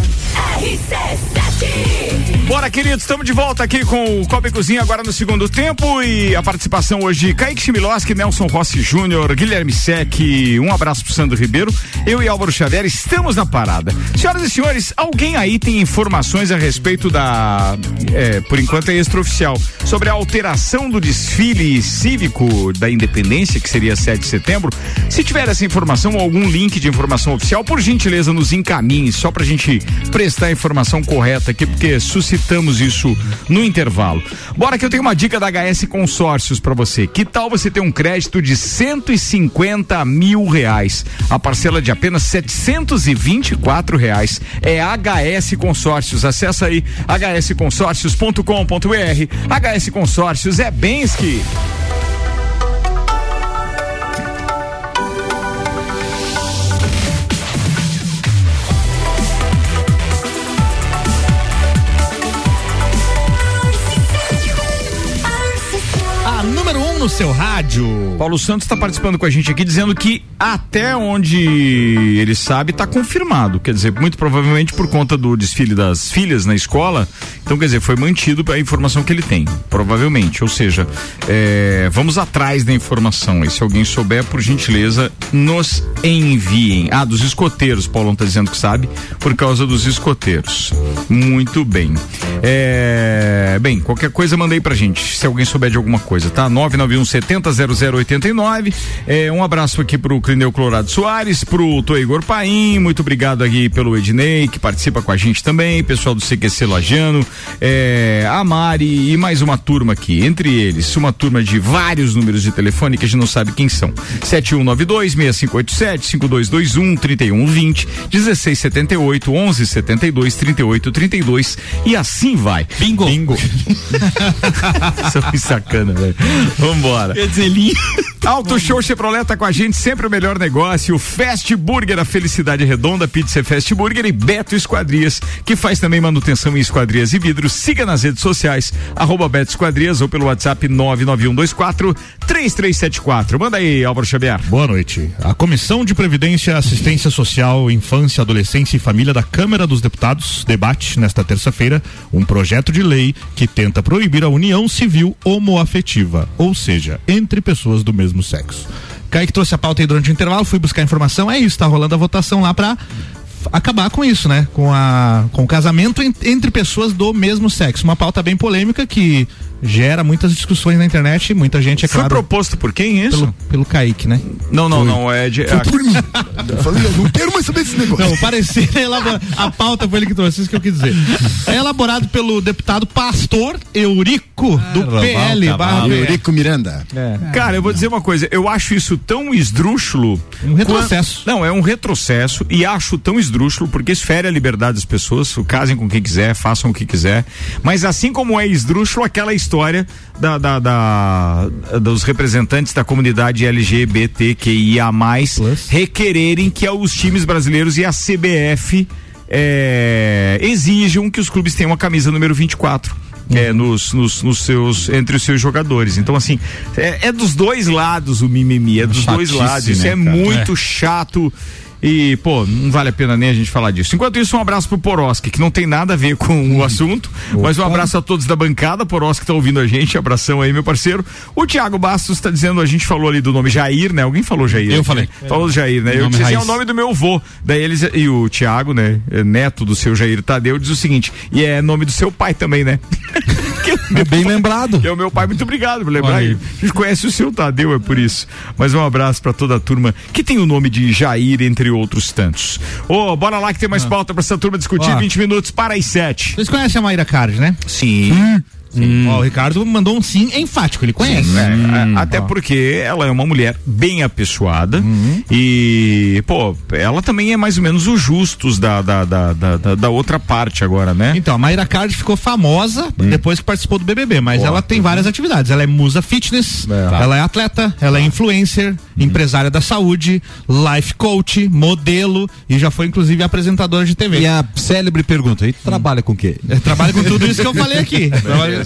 Bora, queridos, estamos de volta aqui com o Copa e Cozinha agora no segundo tempo e a participação hoje de Kaique Chimiloski, Nelson Rossi Júnior, Guilherme Sec, um abraço pro Sandro Ribeiro, eu e Álvaro Xavier estamos na parada. Senhoras e senhores, alguém aí tem informações a respeito da, é, por enquanto é extraoficial, sobre a alteração do desfile cívico da independência, que seria 7 de setembro? Se tiver essa informação ou algum link de informação oficial, por gentileza nos encaminhe, só pra gente prestar a informação correta aqui, porque suscitamos isso no intervalo. Bora que eu tenho uma dica da HS Consórcios pra você. Que tal você ter um crédito de 150 mil reais? A parcela de apenas 724 reais. É HS Consórcios. Acessa aí hsconsórcios.com.br. HS Consórcios é Bensky. No seu rádio. Paulo Santos está participando com a gente aqui dizendo que até onde ele sabe está confirmado. Quer dizer, muito provavelmente por conta do desfile das filhas na escola. Então, quer dizer, foi mantido a informação que ele tem. Provavelmente. Ou seja, é, vamos atrás da informação. E se alguém souber, por gentileza, nos enviem. Ah, dos escoteiros, Paulo está dizendo que sabe, por causa dos escoteiros. Muito bem. É, bem, qualquer coisa mandei pra gente, se alguém souber de alguma coisa, tá? 991 70 0089. É, um abraço aqui pro Clineu Colorado Soares, pro Toigor Paim, muito obrigado aqui pelo Ednei, que participa com a gente também, pessoal do CQC Lajano, é, a Mari e mais uma turma aqui, entre eles, uma turma de vários números de telefone que a gente não sabe quem são. 7192 6587 5221 3120 1678 1172 3832 e assim vai. Bingo. Bingo. São sacana, velho. Vamos Vambora. Quer dizer, linha. Auto Show Chevrolet tá com a gente, sempre o melhor negócio. Fast Burger, a felicidade redonda, pizza Fast Burger e Beto Esquadrias, que faz também manutenção em esquadrias e vidros. Siga nas redes sociais, arroba Beto Esquadrias ou pelo WhatsApp 99124 3374. Manda aí, Álvaro Xavier. Boa noite. A Comissão de Previdência, Assistência Social, Infância, Adolescência e Família da Câmara dos Deputados debate nesta terça-feira um projeto de lei que tenta proibir a união civil homoafetiva, ou seja, entre pessoas do mesmo sexo. Kaique trouxe a pauta aí durante o intervalo, fui buscar informação, é isso, tá rolando a votação lá pra acabar com isso, né? Com a com o casamento en- entre pessoas do mesmo sexo. Uma pauta bem polêmica que gera muitas discussões na internet, muita gente é Foi claro proposto por quem isso? pelo, pelo Kaique, né? Não, não, não, é de. Foi por mim. Eu falei, eu não quero mais saber desse negócio. Não, parecia elaborado. A pauta foi ele que trouxe, isso que eu quis dizer. É elaborado pelo deputado Pastor Eurico, do PL. barra. Eurico Miranda. Cara, eu vou dizer uma coisa, eu acho isso tão esdrúxulo. Um retrocesso. Quan- Não, é um retrocesso e acho tão esdrúxulo porque isso fere a liberdade das pessoas, casem com quem quiser, façam o que quiser. Mas assim como é esdrúxulo aquela história da, da- da- dos representantes da comunidade LGBTQIA+, requererem que os times brasileiros e a CBF é, exijam que os clubes tenham a camisa número 24. É, nos, nos, nos seus, entre os seus jogadores. Então, assim, é, é dos dois lados o mimimi, é dos dois Chatice, lados. Isso né, é cara? muito chato. E, pô, não vale a pena nem a gente falar disso. Enquanto isso, um abraço pro Poroski, que não tem nada a ver com o assunto, mas um abraço a todos da bancada. Poroski tá ouvindo a gente, abração aí, meu parceiro. O Thiago Bastos tá dizendo, a gente falou ali do nome Jair, né? Alguém falou Jair? Eu aqui, falei. né? Falou Jair, né? Eu Nome disse assim, é o nome do meu vô. Daí eles, e o Thiago, né? é Neto do seu Jair Tadeu, diz o seguinte, e é nome do seu pai também, né? É bem lembrado. Que é o meu pai, muito obrigado por lembrar aí. ele. A gente conhece o seu Tadeu, é por isso. Mas um abraço pra toda a turma que tem o nome de Jair, entre outros tantos. Ô, bora lá que tem mais pauta pra essa turma discutir. Ó. 20 minutos para as 7. Vocês conhecem a Mayra Card, né? Sim. Ó, o Ricardo mandou um sim enfático, ele conhece. É, a- até porque ela é uma mulher bem apessoada e, pô, ela também é mais ou menos o justus da, da, da, da, da- da outra parte agora, né? Então, a Mayra Card ficou famosa Hum. depois que participou do BBB, mas ela tem várias atividades. Ela é musa fitness, ela é atleta, ela é influencer, empresária da saúde, life coach, modelo e já foi inclusive apresentadora de TV. E a célebre pergunta, e trabalha com o quê? É, Trabalha com tudo isso que eu falei aqui. Trabalha-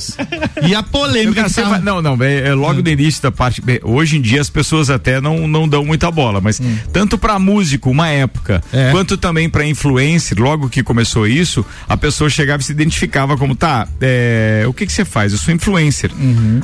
E a polêmica tá- vai- não, não, é, é logo no início da parte. Hoje em dia as pessoas até não, não dão muita bola, mas tanto pra músico, uma época, É. quanto também pra influencer, logo que começou isso, a pessoa chegava e se identificava como, tá, é, o que que você faz? Eu sou influencer.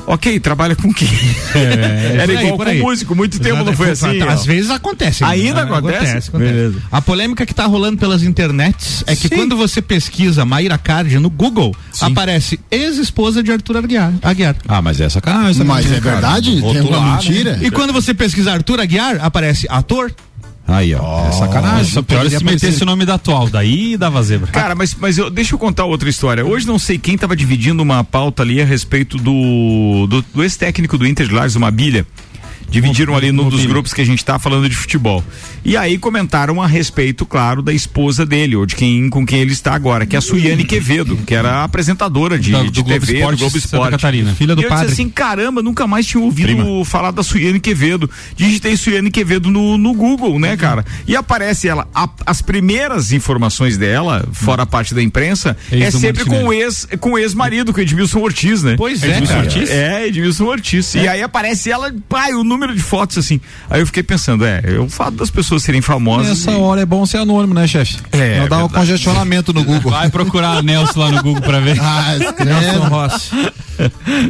Ok, trabalha com o quê? Era por aí, igual com aí. músico, muito tempo não foi assim. Às ó. vezes acontece. Ainda Ah, acontece? acontece. Beleza. A polêmica que tá rolando pelas internets é que Sim. quando você pesquisa Mayra Card no Google, aparece ex-esposa de Arthur Aguiar. Aguiar. Ah, mas é sacanagem também, Mas né, é cara? verdade? Tem Rotular, alguma né? mentira? E quando você pesquisa Arthur Aguiar, aparece ator. Aí, ó. é sacanagem. Só pior é se metesse o nome da atual, daí dava zebra. Cara, mas, mas eu, deixa eu contar outra história. Hoje não sei quem estava dividindo uma pauta ali a respeito do, do, do ex-técnico do Inter de Lages, uma bilha. Dividiram ali num dos grupos que a gente tá falando de futebol. E aí comentaram a respeito, claro, da esposa dele, ou de quem com quem ele está agora, que é a Suiane Quevedo, que era apresentadora de, Do- de do Globo TV Esporte do Globo Esporte. Catarina. Filha do e eu padre. disse assim, caramba, nunca mais tinha ouvido falar da Suiane Quevedo. Digitei Suiane Quevedo no, no Google, né, cara? E aparece ela, a- as primeiras informações dela, fora a parte da imprensa, Ex é sempre com o ex, com o ex-marido, com o Edmilson Ortiz, né? Pois é, Edmilson cara. Ortiz? É, Edmilson Ortiz. E aí aparece ela, pai, o número de fotos, assim. Aí eu fiquei pensando, é, é o fato das pessoas serem famosas. Nessa e- hora é bom ser anônimo, né, chefe? É, Não dá um verdade. congestionamento no Google. Vai procurar Nelson lá no Google pra ver. Ah, Nelson Rossi.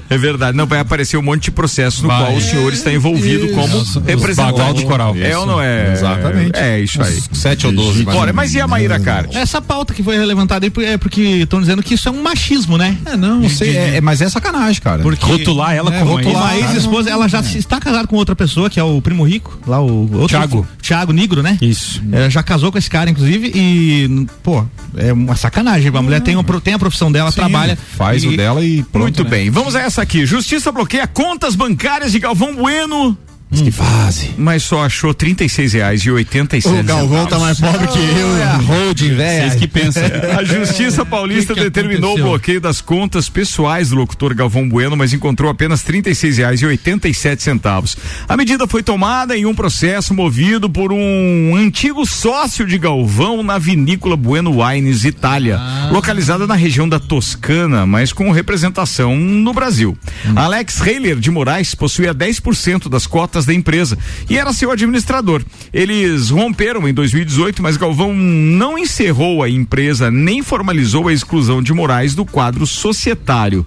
É verdade, não vai aparecer um monte de processos no Vai. qual o senhor está envolvido como representante. Bagual do Coral. É ou não é? Exatamente. É isso aí. Sete ou doze. Bora, mas e a Maíra Card? Essa pauta que foi levantada aí é porque estão dizendo que isso é um machismo, né? É, não, não sei, é, é- mas é sacanagem, cara. Porque Rotular ela É, como rotular. ex. Uma ex-esposa, ela já se- está casada com outra pessoa, que é o primo rico, lá o outro. Thiago. Thiago Negro, né? Isso. Ela já casou com esse cara, inclusive, e, pô, é uma sacanagem. A mulher tem, uma, tem a profissão dela, Sim, trabalha. Faz e- o dela e pronto, Muito né? bem, vamos a essa aqui. Justiça bloqueia contas bancárias de Galvão Bueno Que fase. Mas só achou 36 reais e 87 O Galvão tá mais pobre que eu. É a holding, velho. Vocês que pensam. A Justiça Paulista Que que determinou aconteceu? o bloqueio das contas pessoais do locutor Galvão Bueno, mas encontrou apenas R$ 36,87 A medida foi tomada em um processo movido por um antigo sócio de Galvão na vinícola Bueno Wines Itália, localizada na região da Toscana, mas com representação no Brasil. Alex Heiler de Moraes possuía 10% das cotas da empresa e era seu administrador. Eles romperam em 2018, mas Galvão não encerrou a empresa nem formalizou a exclusão de Moraes do quadro societário.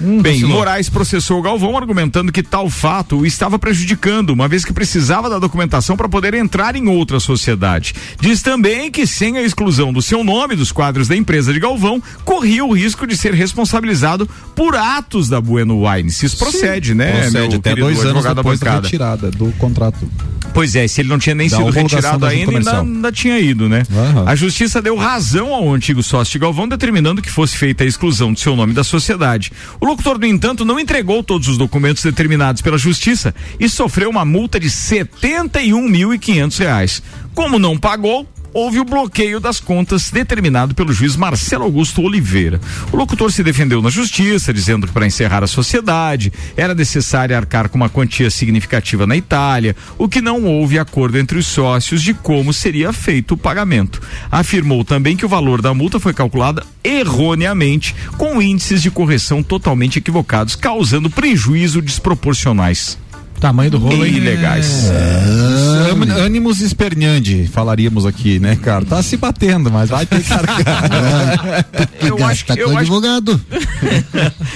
Bem, vacilou. Moraes processou Galvão argumentando que tal fato o estava prejudicando, uma vez que precisava da documentação para poder entrar em outra sociedade. Diz também que sem a exclusão do seu nome dos quadros da empresa de Galvão, corria o risco de ser responsabilizado por atos da Bueno Wines. Isso procede, né? Procede até dois anos da depois da retirada do contrato. Pois é, se ele não tinha nem Da sido retirado ainda, ainda, ainda tinha ido, né? Aham. A justiça deu razão ao antigo sócio de Galvão, determinando que fosse feita a exclusão de seu nome da sociedade. O locutor, no entanto, não entregou todos os documentos determinados pela justiça e sofreu uma multa de 71.500 reais. Como não pagou, houve o bloqueio das contas determinado pelo juiz Marcelo Augusto Oliveira. O locutor se defendeu na justiça, dizendo que para encerrar a sociedade era necessário arcar com uma quantia significativa na Itália, o que não houve acordo entre os sócios de como seria feito o pagamento. Afirmou também que o valor da multa foi calculada erroneamente, com índices de correção totalmente equivocados, causando prejuízo desproporcionais. Tamanho do rolo ilegais. É. Ânimos Animus esperneandi, falaríamos aqui, né, cara? Tá se batendo, mas vai ter que arcar. Eu acho, que- eu, acho, advogado.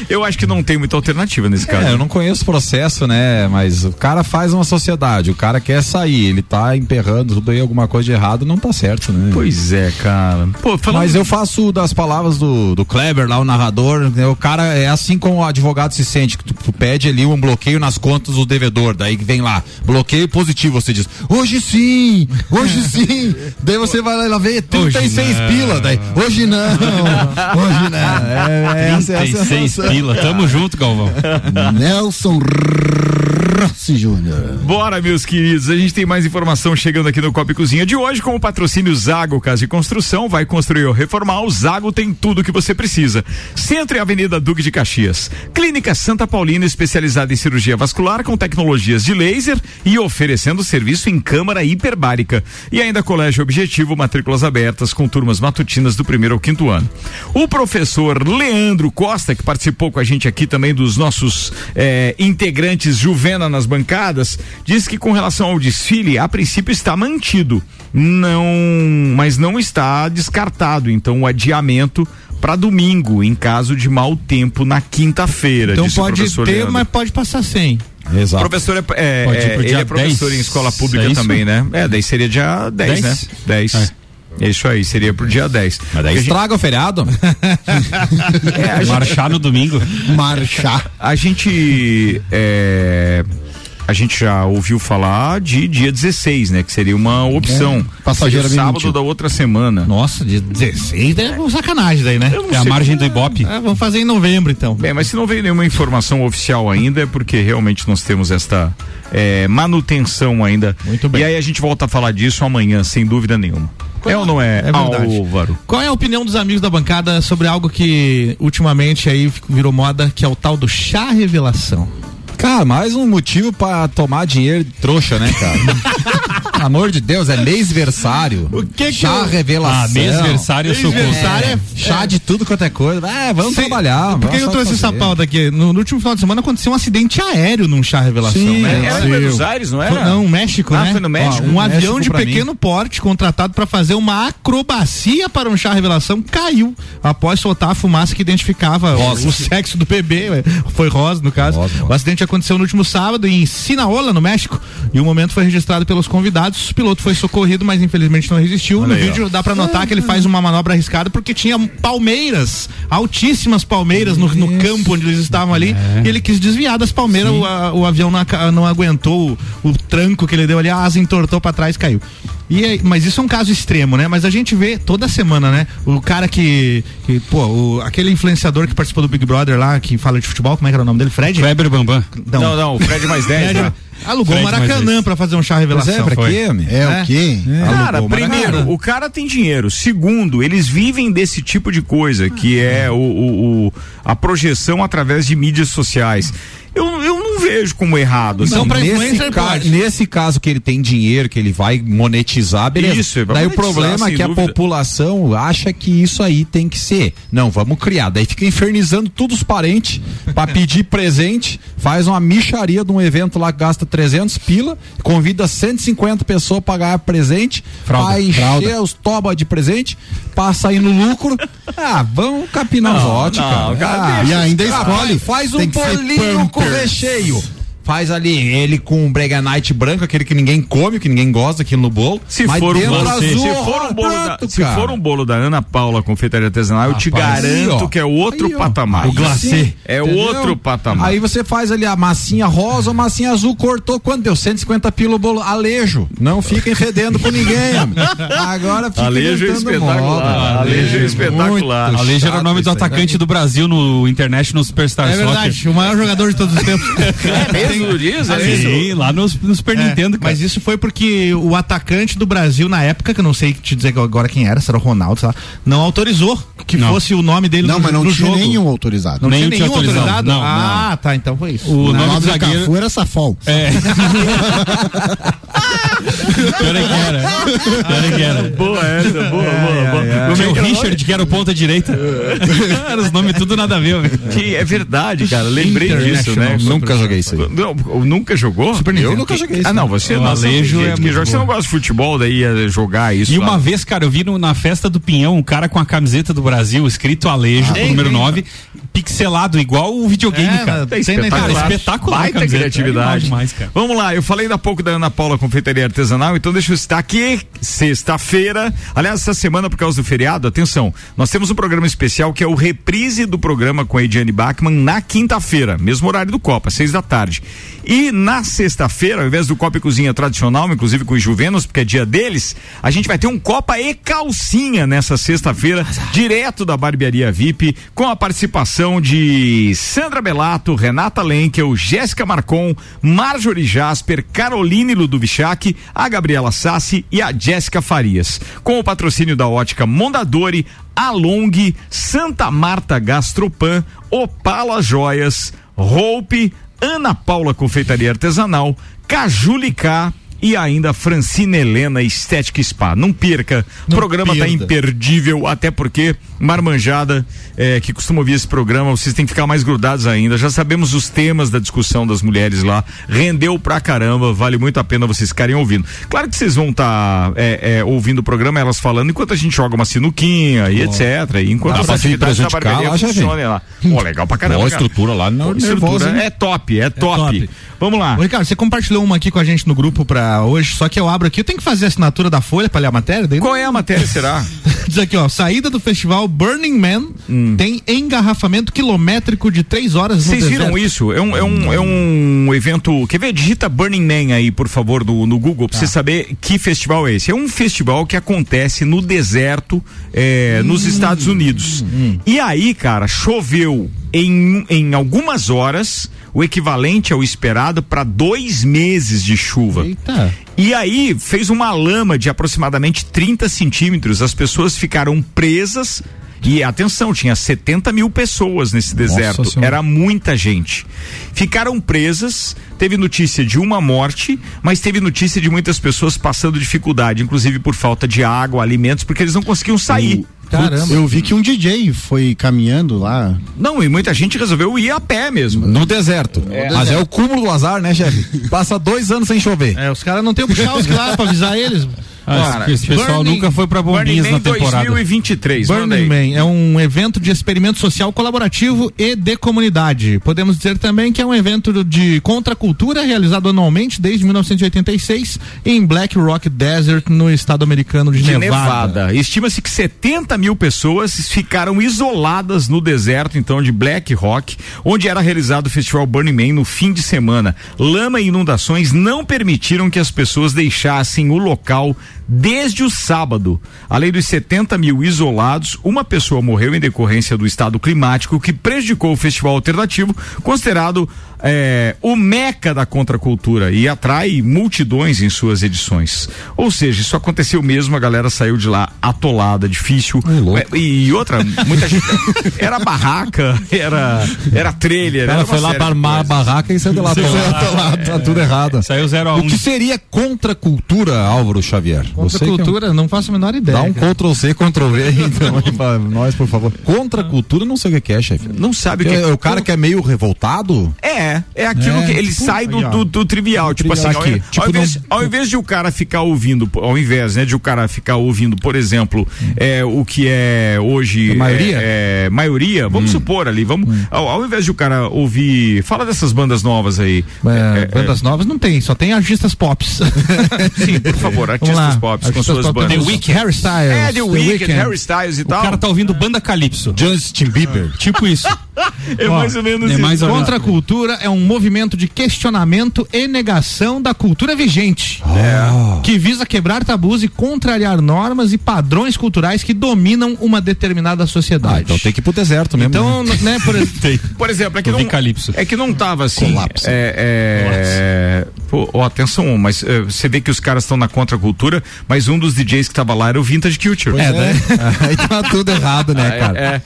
eu acho que não tem muita alternativa nesse caso. É, eu não conheço o processo, né? Mas o cara faz uma sociedade, o cara quer sair, ele tá emperrando tudo aí, alguma coisa de errado, não tá certo, né? Pois é, cara. Pô, Mas eu faço das palavras do, do Kleber lá, o narrador, né, o cara é assim como o advogado se sente, que tu, tu pede ali um bloqueio nas contas do devedor, daí que vem lá, bloqueio positivo, você diz, hoje sim, hoje sim, daí você vai lá e lá vê 36 não. pila, daí, hoje não, hoje não, é, é, essa é a 36 sensação. pila. Tamo junto, Galvão. Nelson Rossi Júnior. Bora, meus queridos. A gente tem mais informação chegando aqui no Copa Cozinha de hoje com o patrocínio Zago Casa e Construção. Vai construir ou reformar. O Zago tem tudo o que você precisa. Centro e Avenida Duque de Caxias. Clínica Santa Paulina, especializada em cirurgia vascular com tecnologias de laser e oferecendo serviço em câmara hiperbárica. E ainda Colégio Objetivo, matrículas abertas com turmas matutinas do primeiro ao quinto ano. O professor Leandro Costa, que participou com a gente aqui também dos nossos eh, integrantes Juvena nas bancadas, diz que com relação ao desfile, a princípio está mantido, não, mas não está descartado. Então o adiamento para domingo, em caso de mau tempo na quinta-feira. Então pode ter, Leandro. mas pode passar sem. Exato. Professor é, é, Pode ir é, ele é professor 10, em escola pública é também, né? É, daí seria dia 10, 10? né? 10. É. Isso aí, seria pro dia 10. Mas daí estraga o feriado. É, gente- Marchar no domingo. Marchar. A gente é, a gente já ouviu falar de dia 16, né? Que seria uma opção. É, passageiro sábado mentiu. da outra semana. Nossa, de 16 é uma sacanagem daí, né? É a margem do Ibope. É, vamos fazer em novembro então. Bem, mas se não veio nenhuma informação oficial ainda, é porque realmente nós temos esta é, manutenção ainda. Muito bem. E aí a gente volta a falar disso amanhã, sem dúvida nenhuma. É ou não é, É verdade. Álvaro? Qual é a opinião dos amigos da bancada sobre algo que ultimamente aí virou moda, que é o tal do chá revelação? Cara, mais um motivo pra tomar dinheiro de trouxa, né, cara? Pelo amor de Deus, é mêsversário. O que que Chá eu- revelação. Ah, mêsversário eu sou contra. é- Chá de tudo quanto é coisa. É, vamos Sim. trabalhar. Por que eu trouxe essa fazer. pauta aqui? No, no último final de semana aconteceu um acidente aéreo num chá revelação, Sim, né? Era em Buenos Aires, não era? Não, México, Ah, né? foi no México? Ó, um México avião de pra mim. pequeno porte contratado para fazer uma acrobacia para um chá revelação caiu após soltar a fumaça que identificava o, o sexo do bebê. ué. Foi rosa, no caso. Rosa, rosa. O acidente aconteceu no último sábado em Sinaola, no México, e o momento foi registrado pelos convidados. O piloto foi socorrido, mas infelizmente não resistiu. Olha no aí, vídeo dá para notar que ele faz uma manobra arriscada porque tinha palmeiras, altíssimas palmeiras no, no campo onde eles estavam ali, É. e ele quis desviar das palmeiras, o, a- o avião não, não aguentou o, o tranco que ele deu ali, a asa entortou para trás e caiu. E aí- mas isso é um caso extremo, né? Mas a gente vê toda semana, né? O cara que, que pô, o- aquele influenciador que participou do Big Brother lá, que fala de futebol, como é que era o nome dele? Fred? Kleber Bambam. Não, não, o Fred mais 10. Fred- né? Alugou o Fred Maracanã pra fazer um chá revelação. Pois é, pra Foi. quê, meu? É, o quê? Cara, Alugou o primeiro, o cara tem dinheiro. Segundo, eles vivem desse tipo de coisa, que é o, o- o- a projeção através de mídias sociais. Eu, eu não vejo como errado. Então, assim. pra nesse, ca- nesse caso que ele tem dinheiro, que ele vai monetizar, beleza. Isso, é Daí o monetizar, problema é que a dúvida. população acha que isso aí tem que ser. Não, vamos criar. Daí fica infernizando todos os parentes pra pedir presente, faz uma micharia de um evento lá que gasta 300 pila, convida 150 pessoas pra ganhar presente, Fralda, pra encher os toba de presente, pra sair no lucro. Ah, vamos capinar Não, não, Ah, E ainda escolhe. Faz um bolinho com recheio. Faz ali ele com um Brega Night branco, aquele que ninguém come, que ninguém gosta aquilo no bolo. Se mas for, um bolo, azul, se, for um bolo da, se for um bolo da Ana Paula Confeitaria Artesanal, eu te Rapaz, garanto aí, que é outro Aí, patamar. O glacê. É Entendeu? outro patamar. Aí você faz ali a massinha rosa, a massinha azul, cortou quanto deu? 150 pila o bolo. Alejo. Não fiquem fedendo com ninguém. Agora fica Alejo é espetacular. moda. Alejo é espetacular. Alejo era o nome do atacante do Brasil no International Superstar É verdade, Soccer. o maior jogador de todos os tempos. É mesmo, diz? É isso? Sim, lá no, no Super É, Nintendo, cara. mas isso foi porque o atacante do Brasil, na época, que eu não sei te dizer agora quem era, se era o Ronaldo, sei lá, não autorizou que Não. fosse o nome dele Não, no, mas não no tinha jogo. nenhum autorizado. Não Nenhum tinha nenhum autorizado. autorizado? Não, ah, tá, então foi isso. O O nome nome do zagueiro. Cafu era Safol. É. Pior é que era. Pior é que era. Boa essa, boa, boa, boa. Tinha o Richard, que era o ponta direita. era os nomes tudo nada a ver, velho. Que é verdade, cara. Lembrei disso, né? Nunca joguei isso aí. Nunca jogou? Eu nunca joguei isso. Ah, não, você não. Alejo é que joga. Você não gosta de futebol, daí ia jogar isso. E lá. uma vez, cara, eu vi no- na festa do Pinhão um cara com a camiseta do Brasil, escrito Alejo, Tem, número tem. 9, pixelado, igual o videogame, É, cara. tem espetacular. internet. espetacular Baita camiseta. É criatividade. legal demais, cara. Vamos lá, eu falei há pouco da Ana Paula Confeitaria Artesanal, então deixa eu citar aqui, sexta-feira, aliás, essa semana por causa do feriado, atenção, nós temos um programa especial que é o reprise do programa com a Ediane Bachmann na quinta-feira, mesmo horário do Copa, seis da tarde. E na sexta-feira, ao invés do Copa e Cozinha tradicional, inclusive com os Juvenos, porque é dia deles, a gente vai ter um Copa e Calcinha nessa sexta-feira, direto da Barbearia VIP, com a participação de Sandra Belato, Renata Lenkel, Jéssica Marcon, Marjorie Jasper, Caroline Ludovichac, a Gabriela Sassi e a Jéssica Farias. Com o patrocínio da ótica Mondadori, Along, Santa Marta Gastropan, Opala Joias, Roupe, Ana Paula Confeitaria Artesanal, Cajulicá e ainda Francina Helena Estética Spa. Não perca, o programa tá perda. imperdível, até porque Marmanjada, eh, que costuma ouvir esse programa, vocês têm que ficar mais grudados ainda. Já sabemos os temas da discussão das mulheres lá. Rendeu pra caramba, vale muito a pena vocês ficarem ouvindo. Claro que vocês vão estar ouvindo o programa, elas falando, enquanto a gente joga uma sinuquinha e etc. E enquanto se atividades da barbearia lá. Pô, legal pra caramba. Boa cara. estrutura lá, não estrutura é top, é top. top. Vamos lá. Ô, Ricardo, você compartilhou uma aqui com a gente no grupo pra hoje, só que eu abro aqui, eu tenho que fazer a assinatura da Folha pra ler a matéria? Daí Qual é a matéria, será? Diz aqui, ó, saída do festival Burning Man tem engarrafamento quilométrico de três horas Vocês viram isso? É um, é, um, é um evento. Quer ver? Digita Burning Man aí, por favor, no, no Google, pra você saber que festival é esse. É um festival que acontece no deserto, é, nos Estados Unidos. E aí, cara, choveu em, em algumas horas o equivalente ao esperado para dois meses de chuva. Eita. E aí fez uma lama de aproximadamente 30 centímetros. As pessoas ficaram presas. E atenção, tinha 70 mil pessoas nesse deserto. Era muita gente. Ficaram presas. Teve notícia de uma morte, mas teve notícia de muitas pessoas passando dificuldade, inclusive por falta de água, alimentos, porque eles não conseguiam sair. Caramba. Eu vi que um DJ foi caminhando lá. Não, e muita gente resolveu ir a pé mesmo. No deserto. Mas é o cúmulo do azar, né, chefe? Passa dois anos sem chover. É, os caras não tem o Puchalski lá pra avisar eles. Ah, Cara, esse pessoal Burning- nunca foi Burning bombinhas na temporada. 2023, manda Burning. Man é um evento de experimento social colaborativo e de comunidade. Podemos dizer também que é um evento de contracultura realizado anualmente desde 1986 em Black Rock Desert, no estado americano de, de Nevada. Nevada. Estima-se que 70 mil pessoas ficaram isoladas no deserto, então, de Black Rock, onde era realizado o festival Burning Man no fim de semana. Lama e inundações não permitiram que as pessoas deixassem o local Desde o sábado, além dos 70 mil isolados, uma pessoa morreu em decorrência do estado climático que prejudicou o festival alternativo, considerado é, o meca da contracultura e atrai multidões em suas edições. Ou seja, isso aconteceu mesmo, a galera saiu de lá atolada, difícil. É, e outra, muita gente. Era barraca, era, era trailer. Ela era foi lá armar a barraca e saiu de lá atolado, Tá tudo errado. Saiu 0 a 1 O que seria contracultura, Álvaro Xavier? Você que é um- Contracultura, não faço a menor ideia. Dá um cara. Ctrl C, Ctrl V aí, então, aí pra nós, por favor. Contracultura, não sei o que é, chefe. Não sabe o que é. O cara que é meio revoltado? É, é aquilo É. que ele Pô, sai do, aí, do, do trivial. Tipo assim, trivial ao, aqui. Tipo, ao invés, não- ao invés de o cara ficar ouvindo, ao invés, né, de o cara ficar ouvindo, por exemplo, é, o que é hoje. A maioria? É, é, maioria, vamos supor ali, vamos. Ao, ao invés de o cara ouvir. Fala dessas bandas novas aí. É, É, bandas novas não tem, só tem artistas pops. Sim, por favor, artistas Vamos lá, pop com artistas suas pop, bandas. The Weeknd, Harry Styles. É, The Weeknd, Weeknd. Harry Styles e O tal. cara tá ouvindo banda Calypso. Justin Bieber. Tipo isso. É mais ou menos é isso. mais menos. Contra a cultura é um movimento de questionamento e negação da cultura vigente. É. Que visa quebrar tabus e contrariar normas e padrões culturais que dominam uma determinada sociedade. Ah, então tem que ir pro deserto mesmo. Então, né? né, por exemplo. Por exemplo, é que, não, é que não tava assim. Colapso. É, é, pô, ó, atenção, mas é, você vê que os caras estão na contracultura, mas um dos DJs que tava lá era o Vintage Culture. É, né? Aí tá tudo errado, né, cara? É,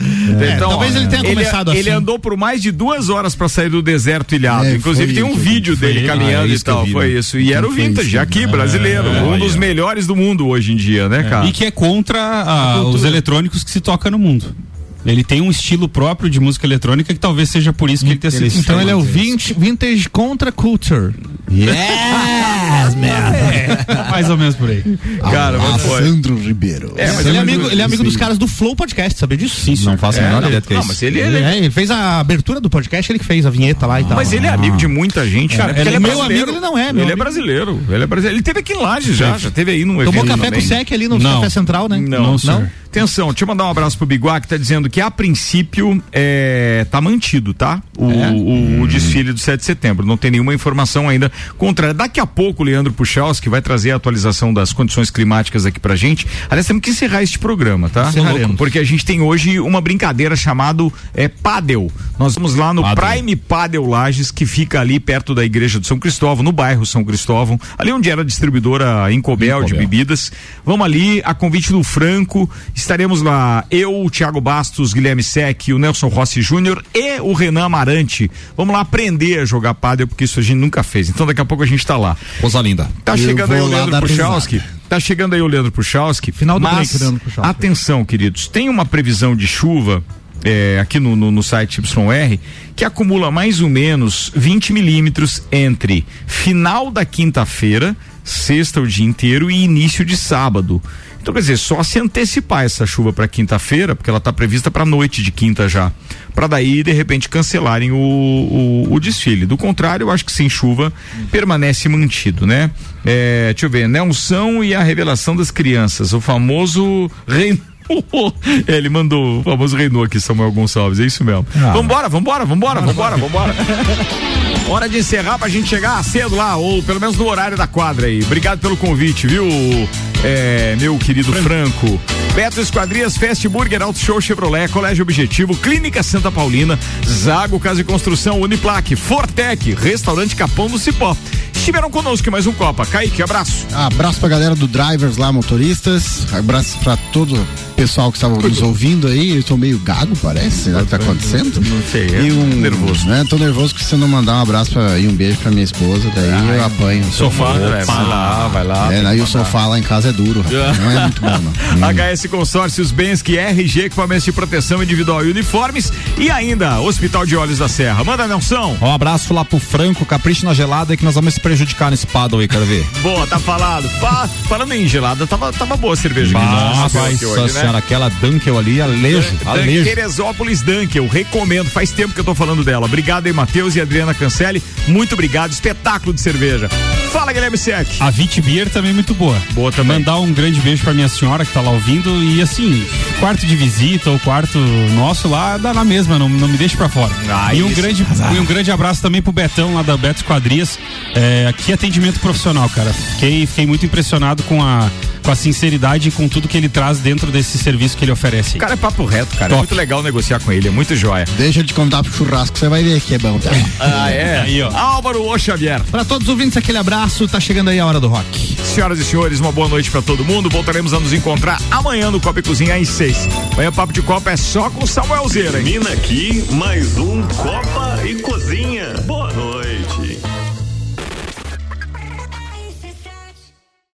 Então, talvez ó, ele tenha começado Ele assim. andou por mais de duas horas pra sair do deserto ilhado. É, Inclusive tem um isso, vídeo foi dele ele. caminhando Ah, é e isso que eu tal. vi, foi né? isso. E era o Vintage isso? aqui, brasileiro. um dos melhores do mundo hoje em dia, né, cara? E que é contra ah, os eletrônicos que se toca no mundo. Ele tem um estilo próprio de música eletrônica que talvez seja por isso que ele tenha sido Então ele é o vintage, vintage contra culture. Yes, man. mais ou menos por aí. Cara, mas foi. Sandro Ribeiro. É, mas ele, é amigo, ele é amigo Sim. dos caras do Flow Podcast, sabia disso? Sim, Não faço a menor não, ideia do que é não, mas ele, Ele, ele, é, ele fez a abertura do podcast, ele que fez a vinheta lá e tal. Mas ele é amigo de muita gente, Cara, né? Ele é meu amigo, ele não é, meu Ele é brasileiro. Ele é brasileiro. Ele teve aqui em Lages já, já teve aí Tomou evento café também. com o Sec ali no Não. Café Central, né? Não, Não. Atenção, deixa eu mandar um abraço pro Biguá que tá dizendo que a princípio é, tá mantido, tá? O, o- o desfile do 7 de setembro. Não tem nenhuma informação ainda contrária. Daqui a pouco o Leandro Puchalski vai trazer a atualização das condições climáticas aqui pra gente. Aliás, temos que encerrar este programa, tá? Encerraremos. Porque a gente tem hoje uma brincadeira chamado é, Padel. Nós vamos lá no Prime Padel Lages, que fica ali perto da igreja de São Cristóvão, no bairro São Cristóvão, ali onde era a distribuidora Incobel, de bebidas. Vamos ali, a convite do Franco, estaremos lá, eu, o Thiago Bastos, Guilherme Sec, o Nelson Rossi Júnior e o Renan Amarante. Vamos lá aprender a jogar Padel, porque isso a gente nunca fez. Então daqui a pouco a gente tá lá. Coisa linda. Tá chegando aí o Leandro Puchalski. Tá chegando aí o Leandro Puchalski. Final do mas, break, Leandro Puchalski. Atenção, queridos. Tem uma previsão de chuva é, aqui no, no, no site YR que acumula mais ou menos 20 milímetros entre final da quinta-feira, sexta o dia inteiro e início de sábado. Então, quer dizer, só se antecipar essa chuva para quinta-feira, porque ela está prevista para noite de quinta já, para daí de repente cancelarem o, o, o desfile. Do contrário, eu acho que sem chuva permanece mantido, né? É, deixa eu ver, Nelson e a revelação das crianças, o famoso reino. É, ele mandou o famoso Reinou aqui, Samuel Gonçalves, é isso mesmo. Ah. Vambora, vambora, vambora, vambora, vambora. Hora de encerrar pra gente chegar cedo lá, ou pelo menos no horário da quadra aí. Obrigado pelo convite, viu, é, meu querido Franco. Beto Esquadrias, Fast Burger, Auto Show Chevrolet, Colégio Objetivo, Clínica Santa Paulina, Zago Casa de Construção, Uniplaque, Fortec, Restaurante Capão do Cipó. Estiveram conosco em mais um Copa. Kaique, abraço. Abraço pra galera do Drivers lá, motoristas. Abraço pra todo o pessoal que estava nos ouvindo aí. Eu tô meio gago, parece. Sei lá o que tá acontecendo. Não sei, é E um, nervoso. Né? Tô nervoso que eu não mandar um abraço pra, e um beijo pra minha esposa, daí eu apanho. Sofá, né? Vai lá, vai lá. É, aí o sofá lá em casa é duro, rapaz. Não é muito bom, não. HS Consórcios Bensky, RG, equipamentos de proteção individual e uniformes e ainda Hospital de Olhos da Serra. Manda, Nelson. Um abraço lá pro Franco, capricho na gelada que nós vamos se prejudicar nesse paddle aí, quero ver. Boa, tá falado. Fa- falando em gelada, tava, tava boa a cerveja gente Nossa aqui hoje, né? senhora, aquela Dunkel ali, alejo, alejo. Teresópolis Dunkel, recomendo, faz tempo que eu tô falando dela. Obrigado aí, Matheus e Adriana Cancelli. Muito obrigado, espetáculo de cerveja. Fala, Guilherme Sec. A Vitbeer também é muito boa. Boa também. Mandar um grande beijo pra minha senhora que tá lá ouvindo e assim, quarto de visita ou quarto nosso lá, dá na mesma, não, não me deixe pra fora. Ah, e um isso. grande, e um grande abraço também pro Betão lá da Beto Esquadrias. É, É, que atendimento profissional, cara. Fiquei, fiquei muito impressionado com a, com a sinceridade e com tudo que ele traz dentro desse serviço que ele oferece. O cara é papo reto, cara. É Top. muito legal negociar com ele, é muito joia. Deixa ele te convidar pro churrasco, você vai ver que é bom, tá? Ah, é? Aí, ó. Álvaro Ô Xavier. Pra todos os ouvintes, aquele abraço. Tá chegando aí a hora do rock. Senhoras e senhores, uma boa noite pra todo mundo. Voltaremos a nos encontrar amanhã no Copa e Cozinha às seis. Amanhã Papo de Copa é só com Samuel Zera, hein? Termina aqui mais um Copa e Cozinha.